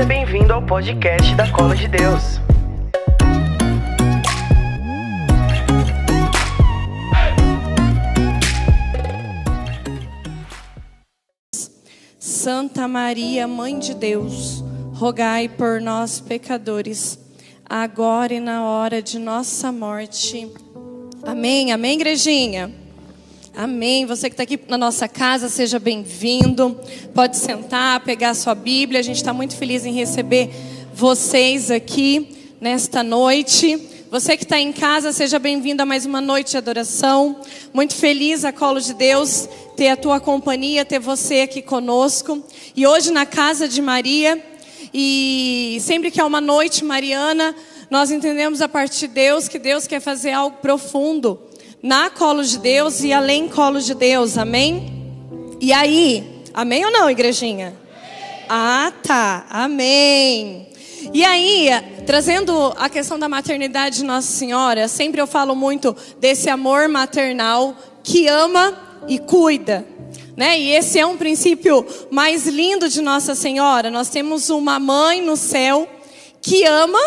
Seja bem-vindo ao podcast da Cola de Deus. Santa Maria, Mãe de Deus, rogai por nós, pecadores, agora e na hora de nossa morte. Amém, amém, igrejinha? Amém. Você que está aqui na nossa casa, seja bem-vindo. Pode sentar, pegar sua Bíblia. A gente está muito feliz em receber vocês aqui nesta noite. Você que está em casa, seja bem-vindo a mais uma noite de adoração. Muito feliz, a colo de Deus, ter a tua companhia, ter você aqui conosco. E hoje na casa de Maria, e sempre que é uma noite mariana, nós entendemos a partir de Deus que Deus quer fazer algo profundo na colo de Deus e além colo de Deus, amém? E aí, amém ou não, igrejinha? Ah, tá, amém. E aí, trazendo a questão da maternidade de Nossa Senhora, sempre eu falo muito desse amor maternal que ama e cuida. Né? E esse é um princípio mais lindo de Nossa Senhora. Nós temos uma mãe no céu que ama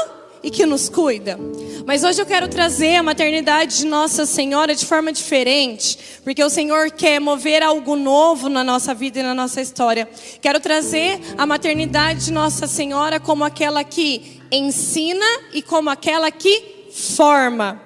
e que nos cuida. Mas hoje eu quero trazer a maternidade de Nossa Senhora de forma diferente, porque o Senhor quer mover algo novo na nossa vida e na nossa história. Quero trazer a maternidade de Nossa Senhora como aquela que ensina e como aquela que forma.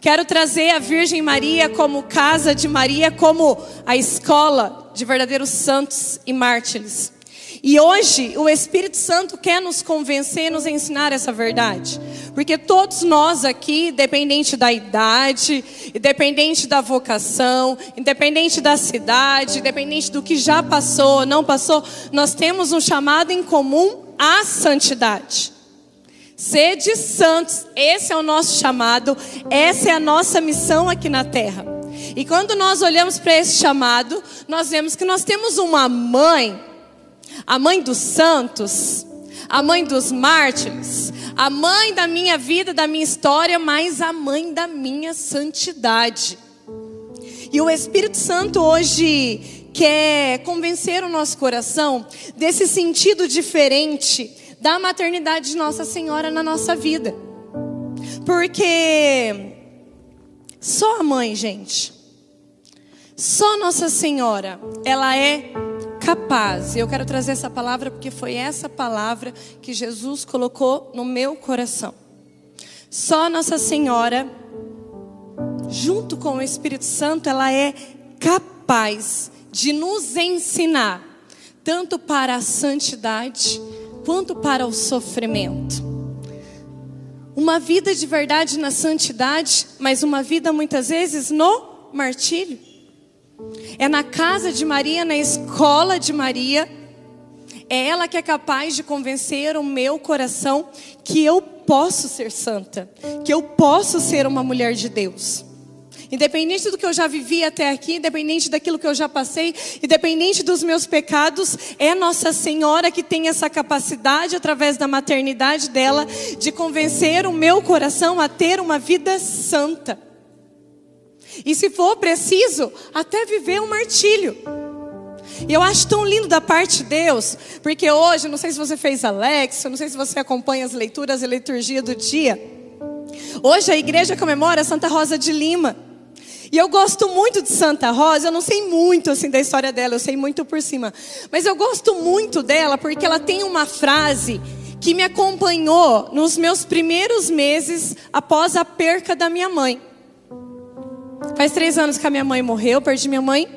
Quero trazer a Virgem Maria como casa de Maria, como a escola de verdadeiros santos e mártires. E hoje o Espírito Santo quer nos convencer, nos ensinar essa verdade. Porque todos nós aqui, independente da idade, independente da vocação, independente da cidade, independente do que já passou, não passou, nós temos um chamado em comum à santidade. Sede santos, esse é o nosso chamado, essa é a nossa missão aqui na terra. E quando nós olhamos para esse chamado, nós vemos que nós temos uma mãe a mãe dos santos, a mãe dos mártires, a mãe da minha vida, da minha história, mas a mãe da minha santidade. E o Espírito Santo hoje quer convencer o nosso coração desse sentido diferente da maternidade de Nossa Senhora na nossa vida. Porque só a mãe, gente, só Nossa Senhora, ela é capaz. E eu quero trazer essa palavra porque foi essa palavra que Jesus colocou no meu coração. Só Nossa Senhora, junto com o Espírito Santo, ela é capaz de nos ensinar, tanto para a santidade quanto para o sofrimento. Uma vida de verdade na santidade, mas uma vida muitas vezes no martírio. É na casa de Maria, na escola de Maria. É ela que é capaz de convencer o meu coração que eu posso ser santa, que eu posso ser uma mulher de Deus. Independente do que eu já vivi até aqui, independente daquilo que eu já passei, independente dos meus pecados, é Nossa Senhora que tem essa capacidade, através da maternidade dela, de convencer o meu coração a ter uma vida santa. E se for preciso, até viver um martírio. E eu acho tão lindo da parte de Deus, porque hoje, não sei se você fez Alex, não sei se você acompanha as leituras e liturgia do dia. Hoje a igreja comemora Santa Rosa de Lima. E eu gosto muito de Santa Rosa, eu não sei muito assim da história dela, eu sei muito por cima. Mas eu gosto muito dela porque ela tem uma frase que me acompanhou nos meus primeiros meses após a perca da minha mãe. Faz três anos que a minha mãe morreu, perdi minha mãe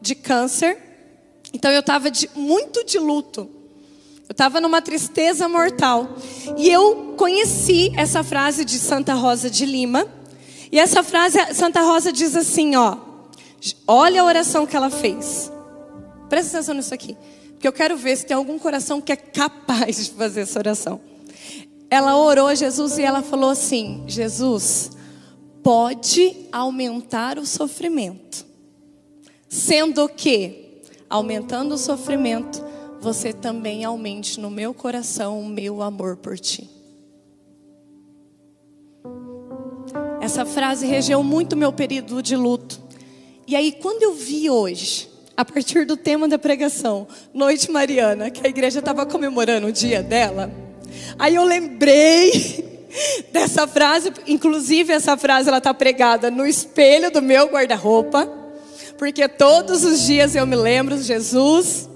de câncer. Então eu estava muito de luto. Eu estava numa tristeza mortal. E eu conheci essa frase de Santa Rosa de Lima. E essa frase, Santa Rosa diz assim, ó. Olha a oração que ela fez. Presta atenção nisso aqui. Porque eu quero ver se tem algum coração que é capaz de fazer essa oração. Ela orou Jesus e ela falou assim: Jesus, pode aumentar o sofrimento. Sendo que, aumentando o sofrimento, você também aumente no meu coração o meu amor por ti. Essa frase regeu muito meu período de luto. E aí, quando eu vi hoje a partir do tema da pregação, Noite Mariana, que a igreja estava comemorando o dia dela. Aí eu lembrei dessa frase, inclusive essa frase ela está pregada no espelho do meu guarda-roupa, porque todos os dias eu me lembro, Jesus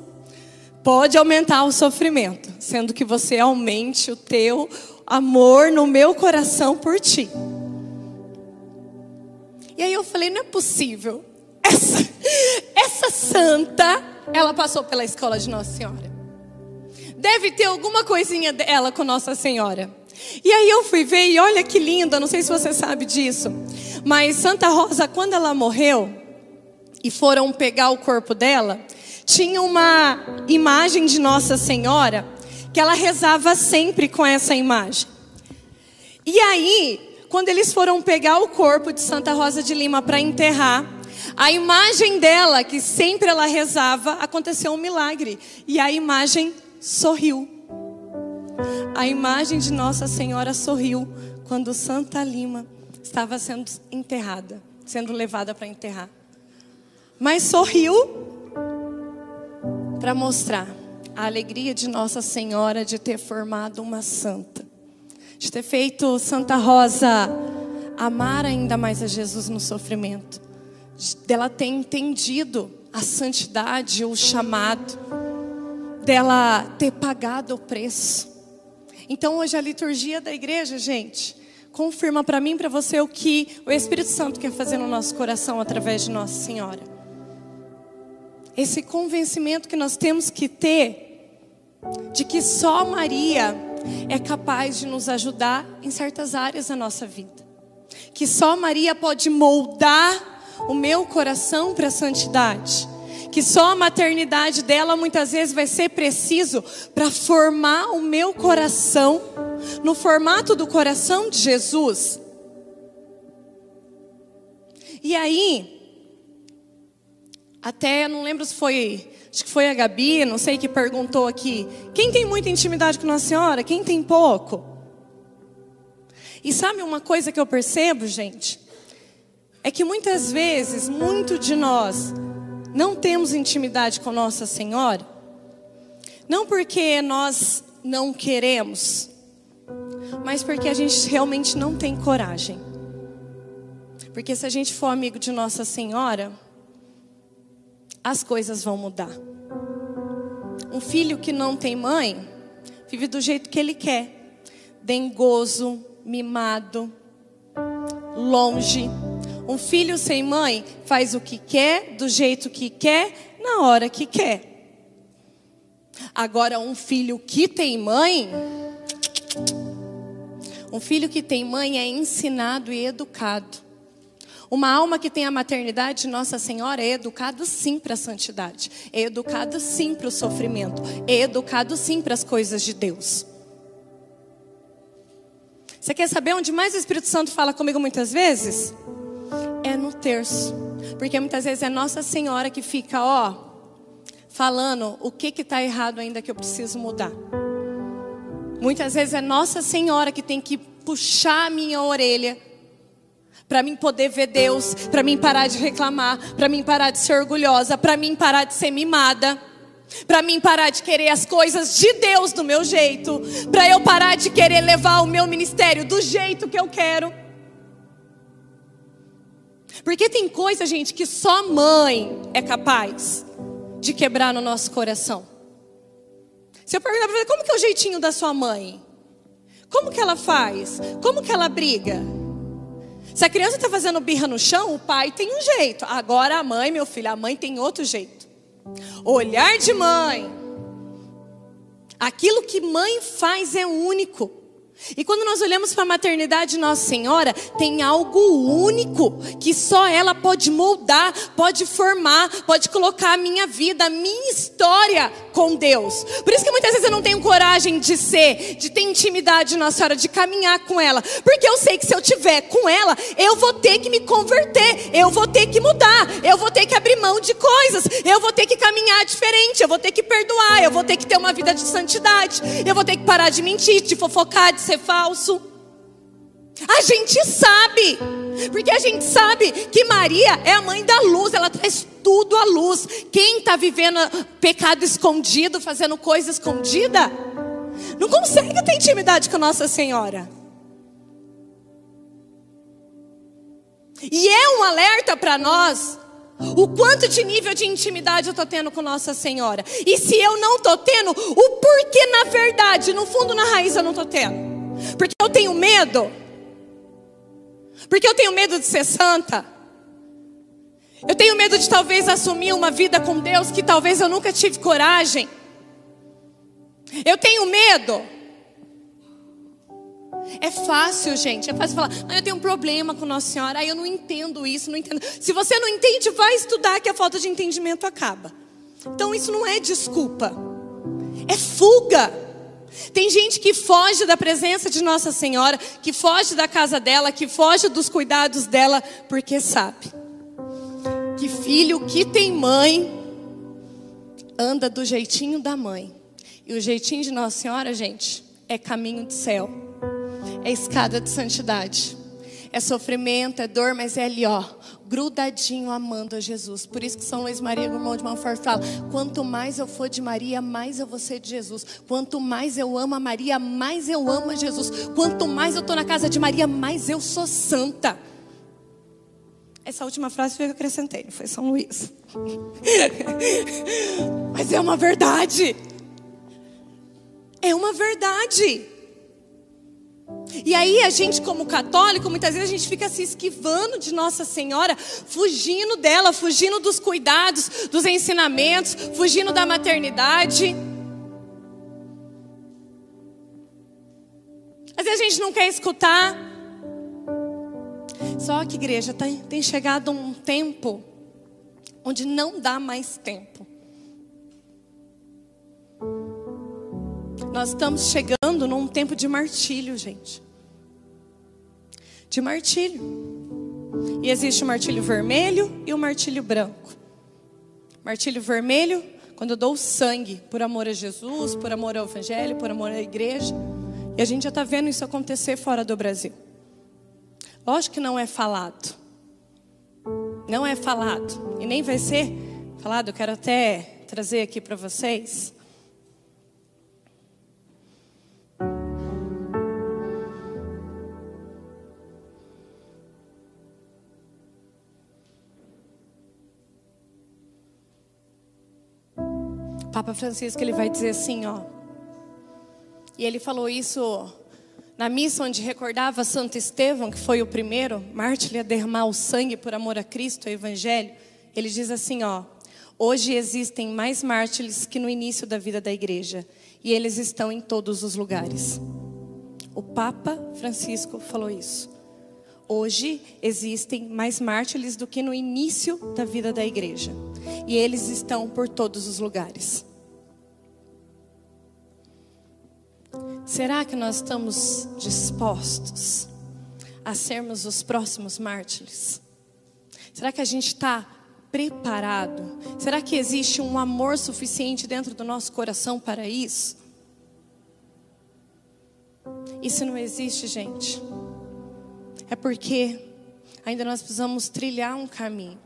pode aumentar o sofrimento, sendo que você aumente o teu amor no meu coração por ti. E aí eu falei, não é possível. Essa, essa santa, ela passou pela escola de Nossa Senhora. Deve ter alguma coisinha dela com Nossa Senhora. E aí eu fui ver e olha que linda, não sei se você sabe disso, mas Santa Rosa, quando ela morreu e foram pegar o corpo dela, tinha uma imagem de Nossa Senhora que ela rezava sempre com essa imagem. E aí, quando eles foram pegar o corpo de Santa Rosa de Lima para enterrar, a imagem dela, que sempre ela rezava, aconteceu um milagre. E a imagem sorriu. A imagem de Nossa Senhora sorriu quando Santa Lima estava sendo enterrada, sendo levada para enterrar. Mas sorriu para mostrar a alegria de Nossa Senhora de ter formado uma santa, de ter feito Santa Rosa amar ainda mais a Jesus no sofrimento, dela ter entendido a santidade, o chamado, dela ter pagado o preço. Então hoje a liturgia da igreja, gente, confirma para mim para você o que o Espírito Santo quer fazer no nosso coração através de Nossa Senhora. Esse convencimento que nós temos que ter de que só Maria é capaz de nos ajudar em certas áreas da nossa vida. Que só Maria pode moldar o meu coração para a santidade. Que só a maternidade dela muitas vezes vai ser preciso para formar o meu coração no formato do coração de Jesus. E aí, até não lembro se foi, acho que foi a Gabi, não sei que perguntou aqui, quem tem muita intimidade com Nossa Senhora, quem tem pouco? E sabe uma coisa que eu percebo, gente? é que muitas vezes, muito de nós, não temos intimidade com Nossa Senhora, não porque nós não queremos, mas porque a gente realmente não tem coragem. Porque se a gente for amigo de Nossa Senhora, as coisas vão mudar. Um filho que não tem mãe, vive do jeito que ele quer, dengoso, mimado, longe um filho sem mãe faz o que quer, do jeito que quer, na hora que quer. Agora, um filho que tem mãe, um filho que tem mãe é ensinado e educado. Uma alma que tem a maternidade de Nossa Senhora é educado sim para a santidade, é educado sim para o sofrimento, é educado sim para as coisas de Deus. Você quer saber onde mais o Espírito Santo fala comigo muitas vezes? Terço. Porque muitas vezes é Nossa Senhora que fica, ó, falando o que está errado ainda que eu preciso mudar. Muitas vezes é Nossa Senhora que tem que puxar a minha orelha para mim poder ver Deus, para mim parar de reclamar, para mim parar de ser orgulhosa, para mim parar de ser mimada. Para mim parar de querer as coisas de Deus do meu jeito, para eu parar de querer levar o meu ministério do jeito que eu quero. Porque tem coisa, gente, que só mãe é capaz de quebrar no nosso coração. Se eu perguntar para você, como que é o jeitinho da sua mãe? Como que ela faz? Como que ela briga? Se a criança está fazendo birra no chão, o pai tem um jeito. Agora a mãe, meu filho, a mãe tem outro jeito. Olhar de mãe. Aquilo que mãe faz é único. E quando nós olhamos para a maternidade de Nossa Senhora, tem algo único que só ela pode moldar, pode formar, pode colocar a minha vida, a minha história com Deus. Por isso que muitas vezes eu não tenho coragem de ser, de ter intimidade de Nossa Senhora, de caminhar com ela, porque eu sei que se eu tiver com ela, eu vou ter que me converter, eu vou ter que mudar, eu vou ter que abrir mão de coisas, eu vou ter que caminhar diferente, eu vou ter que perdoar, eu vou ter que ter uma vida de santidade, eu vou ter que parar de mentir, de fofocar, de ser falso. A gente sabe, porque a gente sabe que Maria é a mãe da luz, ela traz tudo à luz. Quem está vivendo pecado escondido, fazendo coisa escondida, não consegue ter intimidade com Nossa Senhora. E é um alerta para nós o quanto de nível de intimidade eu estou tendo com Nossa Senhora. E se eu não estou tendo, o porquê na verdade, no fundo, na raiz, eu não estou tendo. Porque eu tenho medo. Porque eu tenho medo de ser santa. Eu tenho medo de talvez assumir uma vida com Deus que talvez eu nunca tive coragem. Eu tenho medo. É fácil, gente. É fácil falar, ah, eu tenho um problema com Nossa Senhora, ah, eu não entendo isso, não entendo. Se você não entende, vai estudar que a falta de entendimento acaba. Então isso não é desculpa, é fuga. Tem gente que foge da presença de Nossa Senhora, que foge da casa dela, que foge dos cuidados dela, porque sabe que filho que tem mãe anda do jeitinho da mãe. E o jeitinho de Nossa Senhora, gente, é caminho de céu é escada de santidade. É sofrimento, é dor, mas é ali, ó, grudadinho amando a Jesus. Por isso que São Luís Maria, irmão de Montfort, fala: quanto mais eu for de Maria, mais eu vou ser de Jesus. Quanto mais eu amo a Maria, mais eu amo a Jesus. Quanto mais eu estou na casa de Maria, mais eu sou santa. Essa última frase foi que eu acrescentei, não foi São Luís. Mas é uma verdade. É uma verdade. E aí a gente, como católico, muitas vezes a gente fica se esquivando de Nossa Senhora, fugindo dela, fugindo dos cuidados, dos ensinamentos, fugindo da maternidade. Às vezes a gente não quer escutar. Só que, igreja, tem, tem chegado um tempo onde não dá mais tempo. Nós estamos chegando num tempo de martírio, gente. De martírio. E existe o martírio vermelho e o martírio branco. Martírio vermelho, quando eu dou sangue por amor a Jesus, por amor ao Evangelho, por amor à igreja. E a gente já está vendo isso acontecer fora do Brasil. Lógico que não é falado. Não é falado. E nem vai ser falado. Eu quero até trazer aqui para vocês Papa Francisco ele vai dizer assim, ó. E ele falou isso na missa onde recordava Santo Estevão, que foi o primeiro mártir a derramar o sangue por amor a Cristo, o Evangelho. Ele diz assim, ó: Hoje existem mais mártires que no início da vida da igreja, e eles estão em todos os lugares. O Papa Francisco falou isso. Hoje existem mais mártires do que no início da vida da igreja. E eles estão por todos os lugares. Será que nós estamos dispostos a sermos os próximos mártires? Será que a gente está preparado? Será que existe um amor suficiente dentro do nosso coração para isso? Se não existe, gente, é porque ainda nós precisamos trilhar um caminho.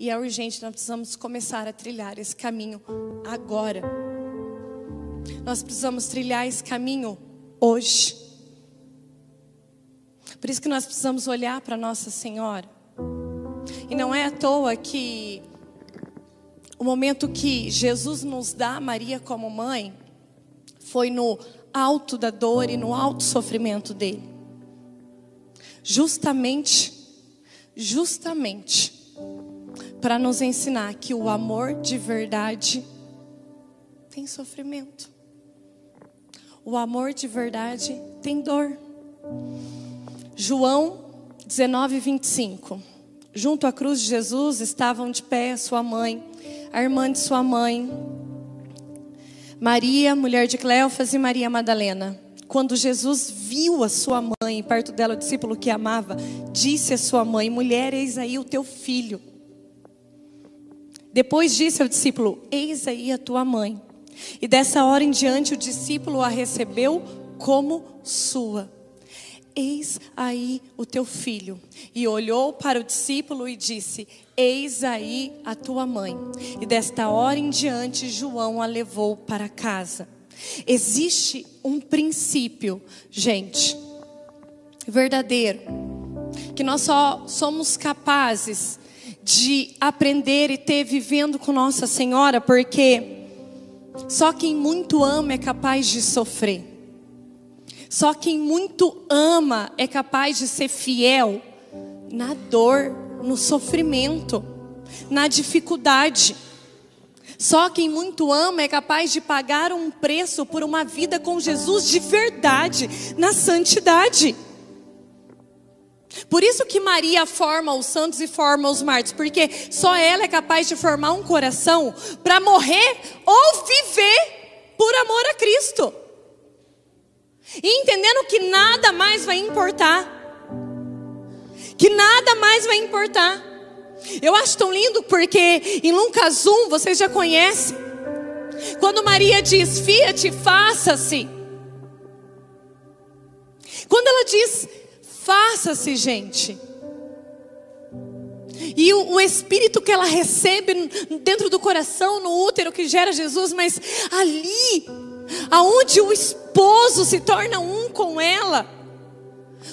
E é urgente, nós precisamos começar a trilhar esse caminho agora. Nós precisamos trilhar esse caminho hoje. Por isso que nós precisamos olhar para Nossa Senhora. E não é à toa que o momento que Jesus nos dá Maria como mãe foi no alto da dor e no alto sofrimento dele. Justamente, justamente para nos ensinar que o amor de verdade tem sofrimento. O amor de verdade tem dor. João 19, 25. Junto à cruz de Jesus estavam de pé sua mãe, a irmã de sua mãe, Maria, mulher de Cleofas, e Maria Madalena. Quando Jesus viu a sua mãe, perto dela o discípulo que amava, disse à sua mãe: Mulher, eis aí o teu filho. Depois disse ao discípulo: Eis aí a tua mãe. E dessa hora em diante o discípulo a recebeu como sua. Eis aí o teu filho. E olhou para o discípulo e disse: Eis aí a tua mãe. E desta hora em diante, João a levou para casa. Existe um princípio, gente, verdadeiro, que nós só somos capazes de aprender e ter vivendo com Nossa Senhora, porque só quem muito ama é capaz de sofrer. Só quem muito ama é capaz de ser fiel na dor, no sofrimento, na dificuldade. Só quem muito ama é capaz de pagar um preço por uma vida com Jesus de verdade, na santidade. Por isso que Maria forma os santos e forma os mártires, porque só ela é capaz de formar um coração para morrer ou viver por amor a Cristo. E entendendo que nada mais vai importar. Que nada mais vai importar. Eu acho tão lindo porque em Lucas 1, vocês já conhecem. Quando Maria diz, Fiat, faça-se. Quando ela diz, faça-se, gente. E o, o, espírito que ela recebe dentro do coração, no útero que gera Jesus, mas ali aonde o esposo se torna um com ela.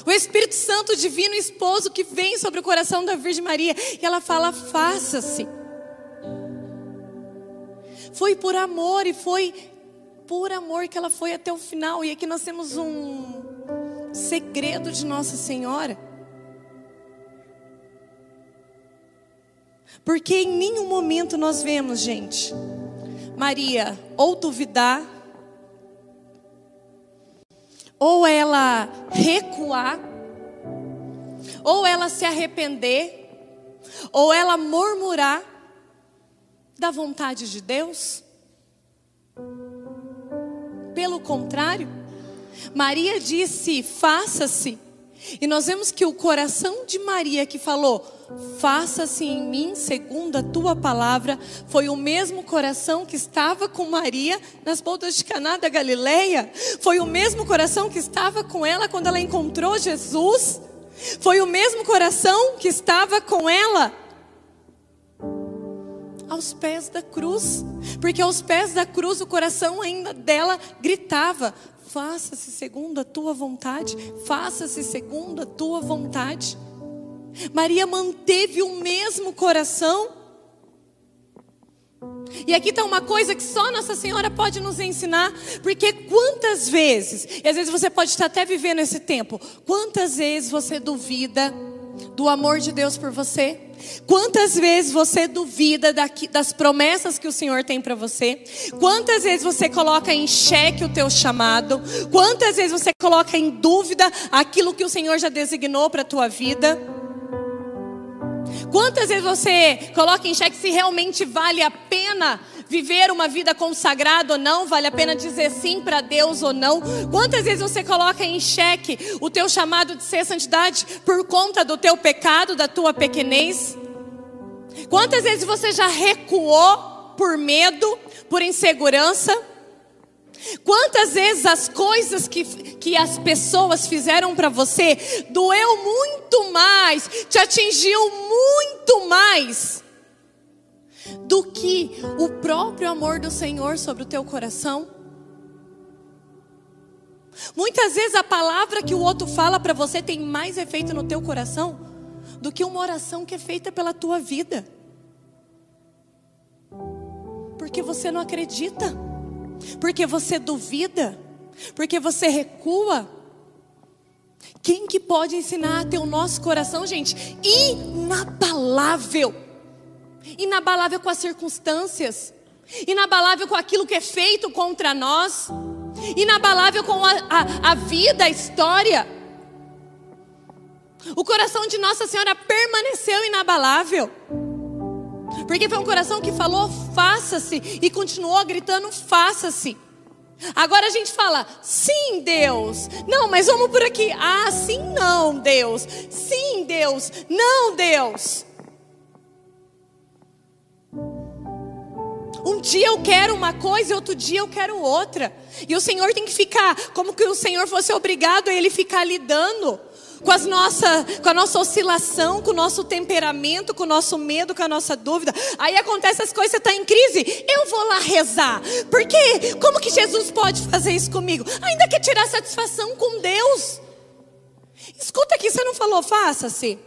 O Espírito Santo, divino esposo que vem sobre o coração da Virgem Maria, e ela fala: faça-se. Foi por amor e foi por amor que ela foi até o final. E aqui nós temos um segredo de Nossa Senhora. Porque em nenhum momento nós vemos, gente, Maria ou duvidar ou ela recuar, ou ela se arrepender, ou ela murmurar da vontade de Deus. Pelo contrário, Maria disse: faça-se. E nós vemos que o coração de Maria que falou: faça-se em mim segundo a tua palavra, foi o mesmo coração que estava com Maria nas bodas de Caná da Galileia, foi o mesmo coração que estava com ela quando ela encontrou Jesus, foi o mesmo coração que estava com ela aos pés da cruz, porque aos pés da cruz o coração ainda dela gritava: faça-se segundo a tua vontade, faça-se segundo a tua vontade. Maria manteve o mesmo coração. E aqui está uma coisa que só Nossa Senhora pode nos ensinar, porque quantas vezes, e às vezes você pode estar até vivendo esse tempo, quantas vezes você duvida do amor de Deus por você? Quantas vezes você duvida das promessas que o Senhor tem para você? Quantas vezes você coloca em xeque o teu chamado? Quantas vezes você coloca em dúvida aquilo que o Senhor já designou para a tua vida? Quantas vezes você coloca em xeque se realmente vale a pena viver uma vida consagrada ou não? Vale a pena dizer sim para Deus ou não? Quantas vezes você coloca em xeque o teu chamado de ser santidade por conta do teu pecado, da tua pequenez? Quantas vezes você já recuou por medo, por insegurança? Quantas vezes as coisas que, que as pessoas fizeram para você doeu muito mais, te atingiu muito mais do que o próprio amor do Senhor sobre o teu coração? Muitas vezes a palavra que o outro fala para você tem mais efeito no teu coração do que uma oração que é feita pela tua vida. Porque você não acredita porque você duvida, porque você recua. Quem que pode ensinar a ter o nosso coração, gente, inabalável? Inabalável com as circunstâncias, inabalável com aquilo que é feito contra nós, inabalável com a, a, a vida, a história. O coração de Nossa Senhora permaneceu inabalável. Porque foi um coração que falou faça-se e continuou gritando faça-se. Agora a gente fala, sim, Deus. Não, mas vamos por aqui. Ah, sim, não, Deus. Sim, Deus. Não, Deus. Dia eu quero uma coisa e outro dia eu quero outra. E o Senhor tem que ficar, como que o Senhor fosse obrigado a ele ficar lidando com, as nossa, com a nossa oscilação, com o nosso temperamento, com o nosso medo, com a nossa dúvida. Aí acontece as coisas, você está em crise, eu vou lá rezar. Porque como que Jesus pode fazer isso comigo? Ainda que tirar satisfação com Deus. Escuta aqui, você não falou faça-se?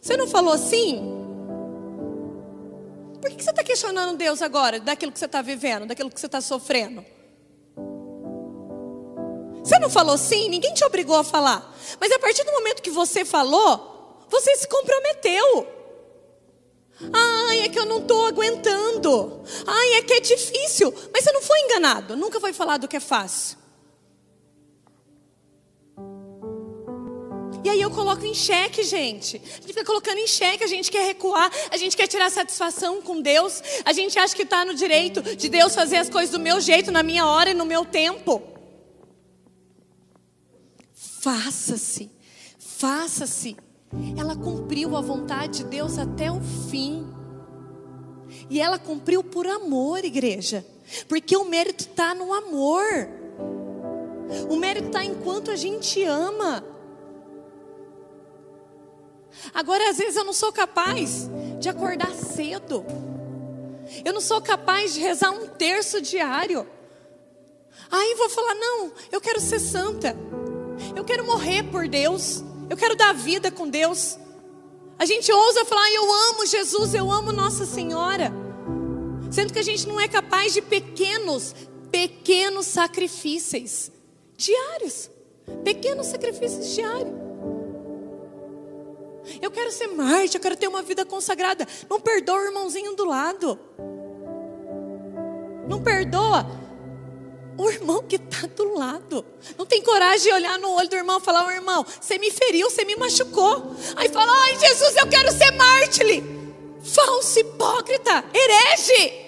Você não falou assim? Por que você está questionando Deus agora, daquilo que você está vivendo, daquilo que você está sofrendo? Você não falou sim, ninguém te obrigou a falar. Mas a partir do momento que você falou, você se comprometeu. Ai, é que eu não estou aguentando. Ai, é que é difícil. Mas você não foi enganado. Nunca foi falado que é fácil. E aí eu coloco em xeque, gente. A gente fica colocando em xeque, a gente quer recuar, a gente quer tirar satisfação com Deus. A gente acha que está no direito de Deus fazer as coisas do meu jeito, na minha hora e no meu tempo. Faça-se, faça-se. Ela cumpriu a vontade de Deus até o fim. E ela cumpriu por amor, igreja. Porque o mérito está no amor. O mérito está enquanto a gente ama. Agora, às vezes, eu não sou capaz de acordar cedo. Eu não sou capaz de rezar um terço diário. Aí vou falar: não, eu quero ser santa. Eu quero morrer por Deus. Eu quero dar vida com Deus. A gente ousa falar, eu amo Jesus, eu amo Nossa Senhora. Sendo que a gente não é capaz de pequenos, pequenos sacrifícios diários. Pequenos sacrifícios diários. Eu quero ser Marte, eu quero ter uma vida consagrada. Não perdoa o irmãozinho do lado. Não perdoa o irmão que está do lado. Não tem coragem de olhar no olho do irmão e falar: oh, irmão, você me feriu, você me machucou. Aí fala: ai, Jesus, eu quero ser mártir. Falso hipócrita, herege.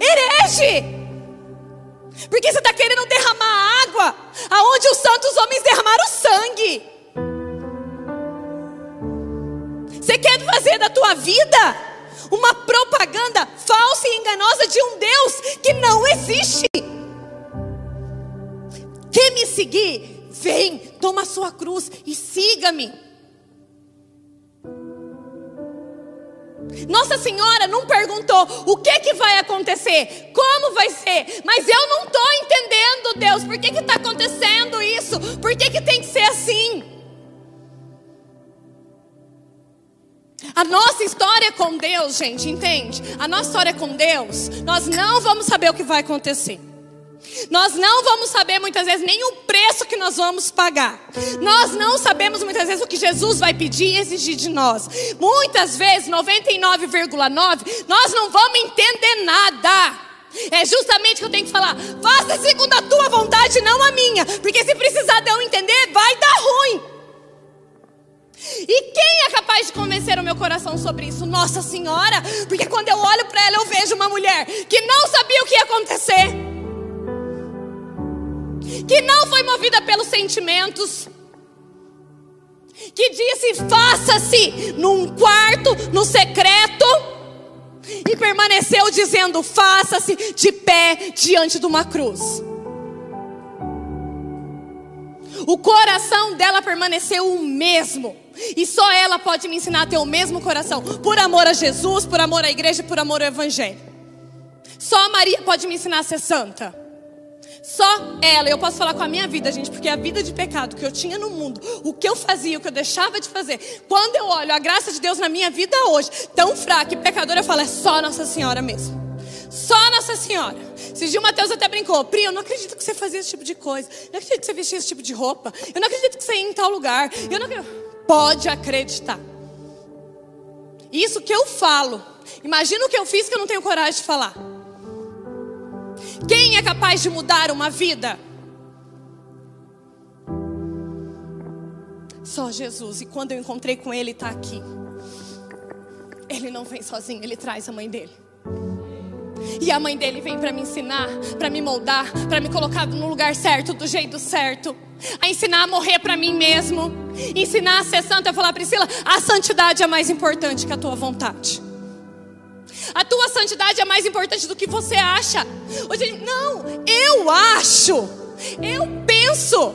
Herege. Porque você está querendo derramar água aonde os santos homens derramaram sangue. Você quer fazer da tua vida uma propaganda falsa e enganosa de um Deus que não existe. Quer me seguir? Vem, toma a sua cruz e siga-me. Nossa Senhora não perguntou o que que vai acontecer, como vai ser, mas eu não estou entendendo, Deus, por que está acontecendo isso? Por que, que tem que ser assim? A nossa história com Deus, gente, entende? A nossa história com Deus, nós não vamos saber o que vai acontecer. Nós não vamos saber muitas vezes nem o preço que nós vamos pagar. Nós não sabemos muitas vezes o que Jesus vai pedir e exigir de nós. Muitas vezes, 99,9, nós não vamos entender nada. É justamente que eu tenho que falar. Faça segundo a tua vontade, não a minha. Porque se precisar de eu entender, vai dar ruim. E quem é capaz de convencer o meu coração sobre isso? Nossa Senhora, porque quando eu olho para ela, eu vejo uma mulher que não sabia o que ia acontecer, que não foi movida pelos sentimentos, que disse: faça-se num quarto, no secreto, e permaneceu dizendo: faça-se de pé diante de uma cruz. O coração dela permaneceu o mesmo. E só ela pode me ensinar a ter o mesmo coração. Por amor a Jesus, por amor à igreja, por amor ao evangelho. Só a Maria pode me ensinar a ser santa. Só ela, eu posso falar com a minha vida, gente, porque a vida de pecado que eu tinha no mundo, o que eu fazia, o que eu deixava de fazer, quando eu olho a graça de Deus na minha vida hoje, tão fraca e pecadora, eu falo, é só Nossa Senhora mesmo. Só Nossa Senhora. Esses o Mateus até brincou. Pri, eu não acredito que você fazia esse tipo de coisa. Eu não acredito que você vestia esse tipo de roupa. Eu não acredito que você ia em tal lugar. Eu não. Pode acreditar. Isso que eu falo. Imagina o que eu fiz que eu não tenho coragem de falar. Quem é capaz de mudar uma vida? Só Jesus. E quando eu encontrei com Ele, está aqui. Ele não vem sozinho, Ele traz a mãe dele. E a mãe dele vem para me ensinar, para me moldar, para me colocar no lugar certo, do jeito certo. A ensinar a morrer para mim mesmo. Ensinar a ser santa. Eu falar, Priscila, a santidade é mais importante que a tua vontade. A tua santidade é mais importante do que você acha. Hoje, não, eu acho, eu penso.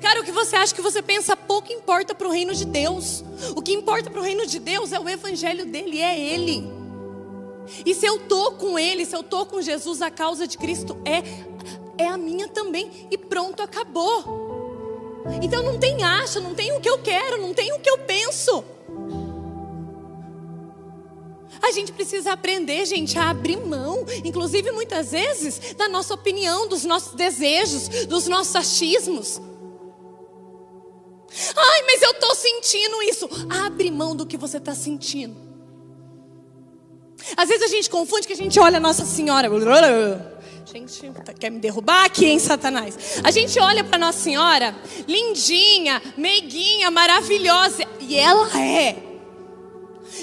Cara, o que você acha que você pensa pouco importa para o reino de Deus. O que importa para o reino de Deus é o evangelho dele, é ele. E se eu tô com ele, se eu tô com Jesus, a causa de Cristo é é a minha também e pronto, acabou. Então não tem acha, não tem o que eu quero, não tem o que eu penso. A gente precisa aprender, gente, a abrir mão, inclusive muitas vezes, da nossa opinião, dos nossos desejos, dos nossos achismos. Ai, mas eu estou sentindo isso. Abre mão do que você está sentindo. Às vezes a gente confunde que a gente olha Nossa Senhora. Gente, quer me derrubar aqui, hein, Satanás? A gente olha para Nossa Senhora, lindinha, meiguinha, maravilhosa, e ela é.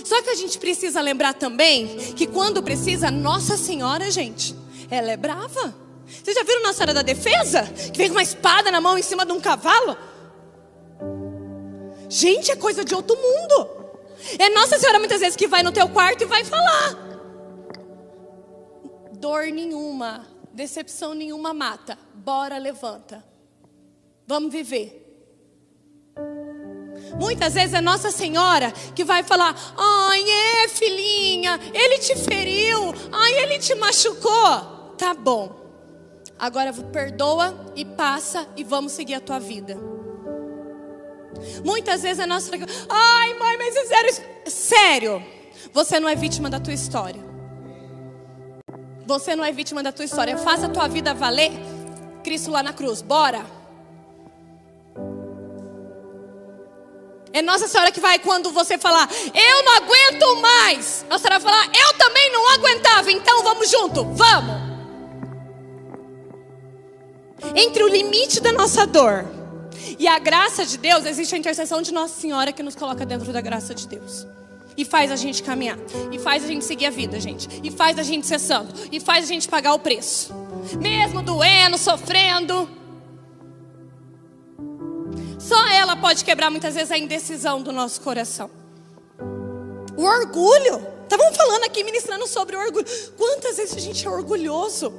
Só que a gente precisa lembrar também que quando precisa, Nossa Senhora, gente, ela é brava. Vocês já viram Nossa Senhora da Defesa? Que vem com uma espada na mão em cima de um cavalo? Gente, é coisa de outro mundo. É Nossa Senhora muitas vezes que vai no teu quarto e vai falar. Dor nenhuma, decepção nenhuma mata. Bora, levanta. Vamos viver. Muitas vezes é Nossa Senhora que vai falar: Ai, é filhinha, ele te feriu, ai, ele te machucou. Tá bom, agora perdoa e passa e vamos seguir a tua vida. Muitas vezes é nossa. Ai, mãe, mas é sério. Sério, você não é vítima da tua história. Você não é vítima da tua história. Faça a tua vida valer. Cristo lá na cruz. Bora. É Nossa Senhora que vai quando você falar, eu não aguento mais. Nossa Senhora vai falar, eu também não aguentava, então vamos junto, vamos. Entre o limite da nossa dor e a graça de Deus, existe a intercessão de Nossa Senhora que nos coloca dentro da graça de Deus. E faz a gente caminhar. E faz a gente seguir a vida, gente. E faz a gente ser santo. E faz a gente pagar o preço. Mesmo doendo, sofrendo. Só ela pode quebrar muitas vezes a indecisão do nosso coração. O orgulho. Estavam falando aqui, ministrando sobre o orgulho. Quantas vezes a gente é orgulhoso?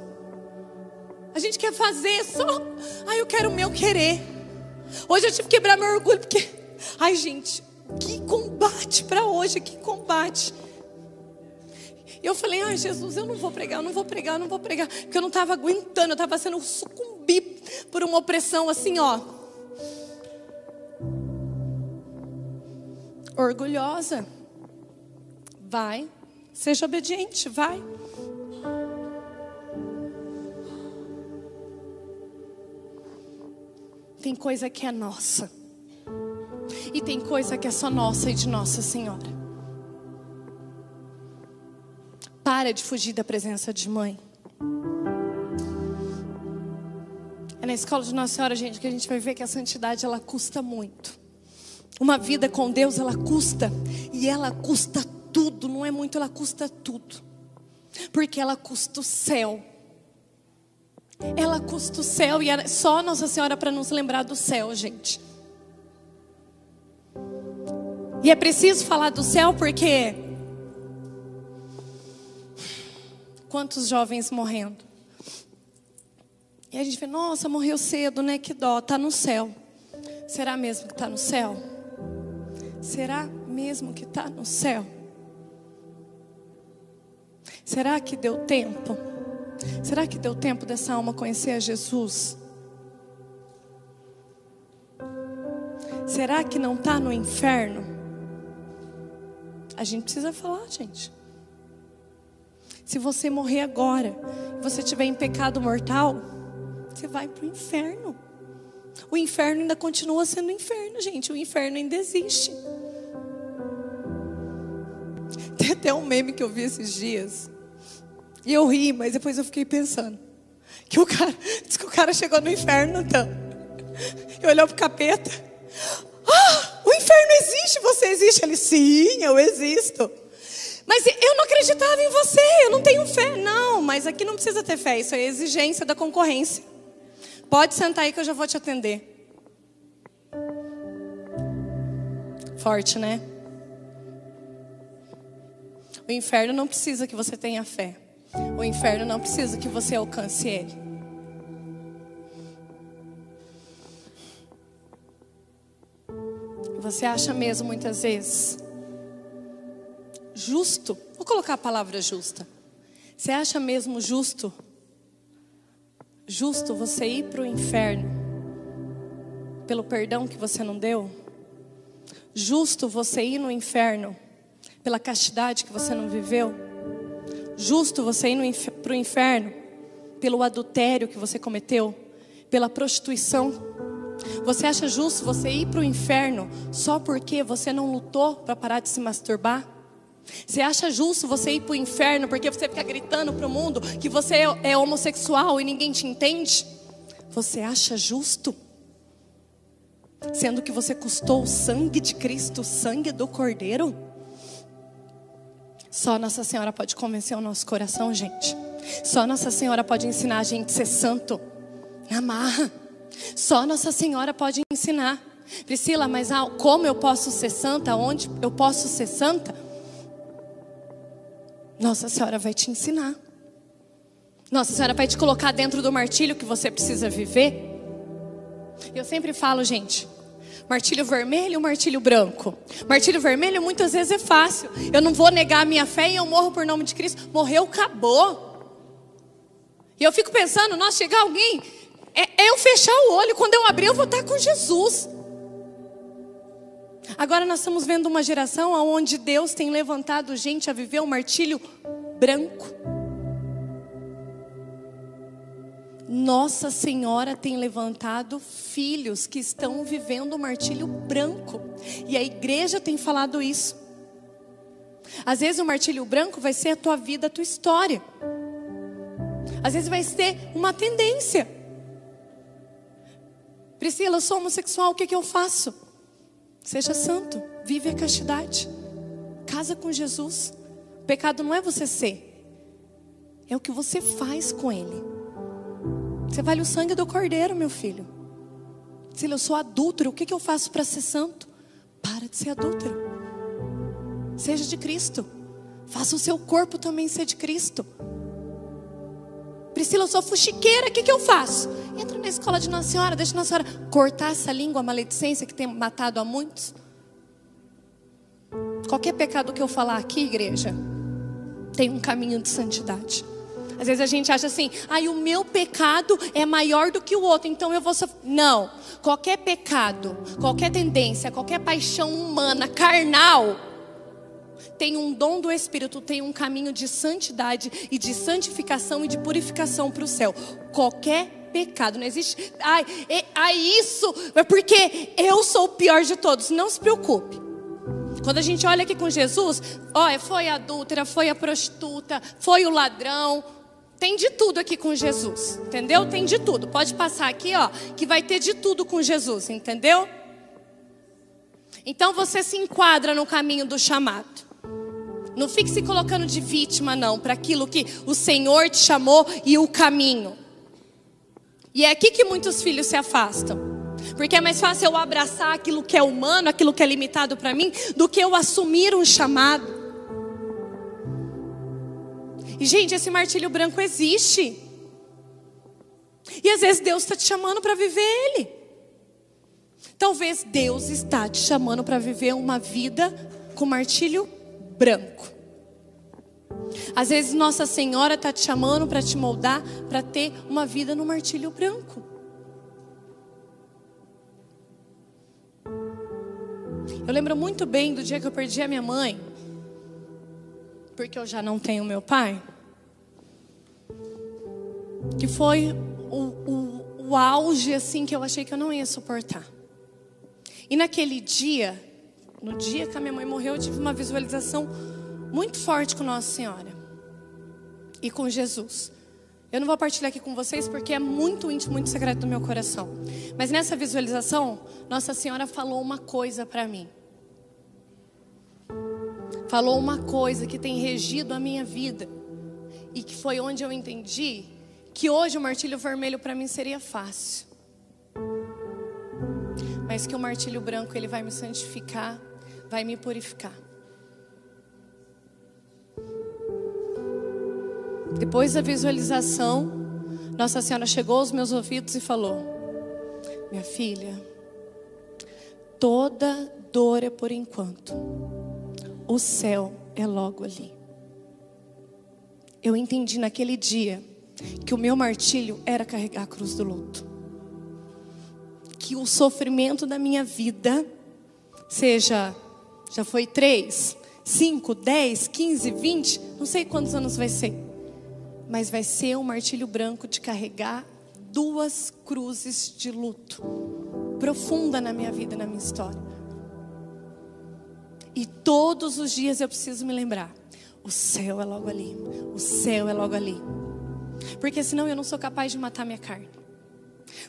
A gente quer fazer só. Ai, eu quero o meu querer. Hoje eu tive que quebrar meu orgulho, porque. Ai, gente, que combate para hoje, que combate. Eu falei, ai Jesus, eu não vou pregar, eu não vou pregar, eu não vou pregar. Porque eu não estava aguentando, eu estava sendo sucumbir por uma opressão assim, ó. Orgulhosa. Vai, seja obediente, vai. Tem coisa que é nossa. E tem coisa que é só nossa e de Nossa Senhora. Para de fugir da presença de mãe. É na escola de Nossa Senhora, gente, que a gente vai ver que a santidade ela custa muito. Uma vida com Deus ela custa e ela custa tudo, não é muito, ela custa tudo. Porque ela custa o céu. Ela custa o céu e só Nossa Senhora para nos lembrar do céu, gente. E é preciso falar do céu porque quantos jovens morrendo. E a gente vê, nossa, morreu cedo, né? Que dó, tá no céu. Será mesmo que está no céu? Será mesmo que está no céu? Será que deu tempo? Será que deu tempo dessa alma conhecer a Jesus? Será que não está no inferno? A gente precisa falar, gente. Se você morrer agora, você estiver em pecado mortal, você vai para o inferno. O inferno ainda continua sendo inferno, gente. O inferno ainda existe. Tem até um meme que eu vi esses dias. E eu ri, mas depois eu fiquei pensando. Que o cara, diz que o cara chegou no inferno, então. E olhou pro capeta. Ah, o inferno existe, você existe. Ele, sim, eu existo. Mas eu não acreditava em você, eu não tenho fé. Não, mas aqui não precisa ter fé, isso é exigência da concorrência. Pode sentar aí que eu já vou te atender. Forte, né? O inferno não precisa que você tenha fé. O inferno não precisa que você alcance ele. Você acha mesmo muitas vezes justo? Vou colocar a palavra justa. Você acha mesmo justo? Justo você ir para o inferno pelo perdão que você não deu? Justo você ir no inferno pela castidade que você não viveu? Justo você ir para o inferno pelo adultério que você cometeu? Pela prostituição? Você acha justo você ir para o inferno só porque você não lutou para parar de se masturbar? Você acha justo você ir para o inferno porque você fica gritando para o mundo que você é, é homossexual e ninguém te entende? Você acha justo? Sendo que você custou o sangue de Cristo, o sangue do Cordeiro? Só Nossa Senhora pode convencer o nosso coração, gente. Só Nossa Senhora pode ensinar a gente a ser santo. Amarra. Só Nossa Senhora pode ensinar. Priscila, mas ah, como eu posso ser santa? Onde eu posso ser santa? Nossa Senhora vai te ensinar. Nossa Senhora vai te colocar dentro do martírio que você precisa viver. Eu sempre falo, gente, martilho vermelho e martilho branco. Martilho vermelho muitas vezes é fácil. Eu não vou negar a minha fé e eu morro por nome de Cristo. Morreu, acabou. E eu fico pensando, nossa, chegar alguém, é, é eu fechar o olho. Quando eu abrir, eu vou estar com Jesus. Agora nós estamos vendo uma geração onde Deus tem levantado gente a viver um martírio branco. Nossa Senhora tem levantado filhos que estão vivendo o martírio branco. E a igreja tem falado isso. Às vezes o martírio branco vai ser a tua vida, a tua história. Às vezes vai ser uma tendência. Priscila, eu sou homossexual, o que, que eu faço? Seja santo, vive a castidade. Casa com Jesus. O pecado não é você ser, é o que você faz com ele. Você vale o sangue do cordeiro, meu filho. Se eu sou adúltero, o que, eu faço para ser santo? Para de ser adúltero. Seja de Cristo. Faça o seu corpo também ser de Cristo. Priscila, eu sou fuxiqueira, o que, que eu faço? Entra na escola de Nossa Senhora, deixa Nossa Senhora cortar essa língua, maledicência que tem matado a muitos. Qualquer pecado que eu falar aqui, igreja, tem um caminho de santidade. Às vezes a gente acha assim, ai, o meu pecado é maior do que o outro, então eu vou sofrer. Não. Qualquer pecado, qualquer tendência, qualquer paixão humana, carnal, tem um dom do Espírito, tem um caminho de santidade e de santificação e de purificação para o céu. Qualquer pecado, não existe. Ai, é, isso é porque eu sou o pior de todos. Não se preocupe. Quando a gente olha aqui com Jesus, olha, foi a adúltera, foi a prostituta, foi o ladrão, tem de tudo aqui com Jesus, entendeu? Tem de tudo. Pode passar aqui, ó, que vai ter de tudo com Jesus, entendeu? Então você se enquadra no caminho do chamado. Não fique se colocando de vítima, não, para aquilo que o Senhor te chamou e o caminho. E é aqui que muitos filhos se afastam. Porque é mais fácil eu abraçar aquilo que é humano, aquilo que é limitado para mim, do que eu assumir um chamado. E, gente, esse martírio branco existe. E às vezes Deus está te chamando para viver ele. Talvez Deus está te chamando para viver uma vida com martírio branco. Às vezes Nossa Senhora está te chamando para te moldar para ter uma vida no martírio branco. Eu lembro muito bem do dia que eu perdi a minha mãe porque eu já não tenho meu pai, que foi o, o, o auge assim que eu achei que eu não ia suportar. E naquele dia, no dia que a minha mãe morreu, eu tive uma visualização muito forte com Nossa Senhora e com Jesus. Eu não vou partilhar aqui com vocês porque é muito íntimo, muito secreto do meu coração. Mas nessa visualização, Nossa Senhora falou uma coisa para mim falou uma coisa que tem regido a minha vida e que foi onde eu entendi que hoje o martilho vermelho para mim seria fácil. Mas que o martilho branco ele vai me santificar, vai me purificar. Depois da visualização, Nossa Senhora chegou aos meus ouvidos e falou: Minha filha, toda dor é por enquanto, o céu é logo ali. Eu entendi naquele dia que o meu martírio era carregar a cruz do luto. Que o sofrimento da minha vida, seja, já foi três, cinco, dez, quinze, vinte, não sei quantos anos vai ser, mas vai ser um martírio branco de carregar duas cruzes de luto profunda na minha vida, na minha história. E todos os dias eu preciso me lembrar: o céu é logo ali, o céu é logo ali. Porque senão eu não sou capaz de matar minha carne.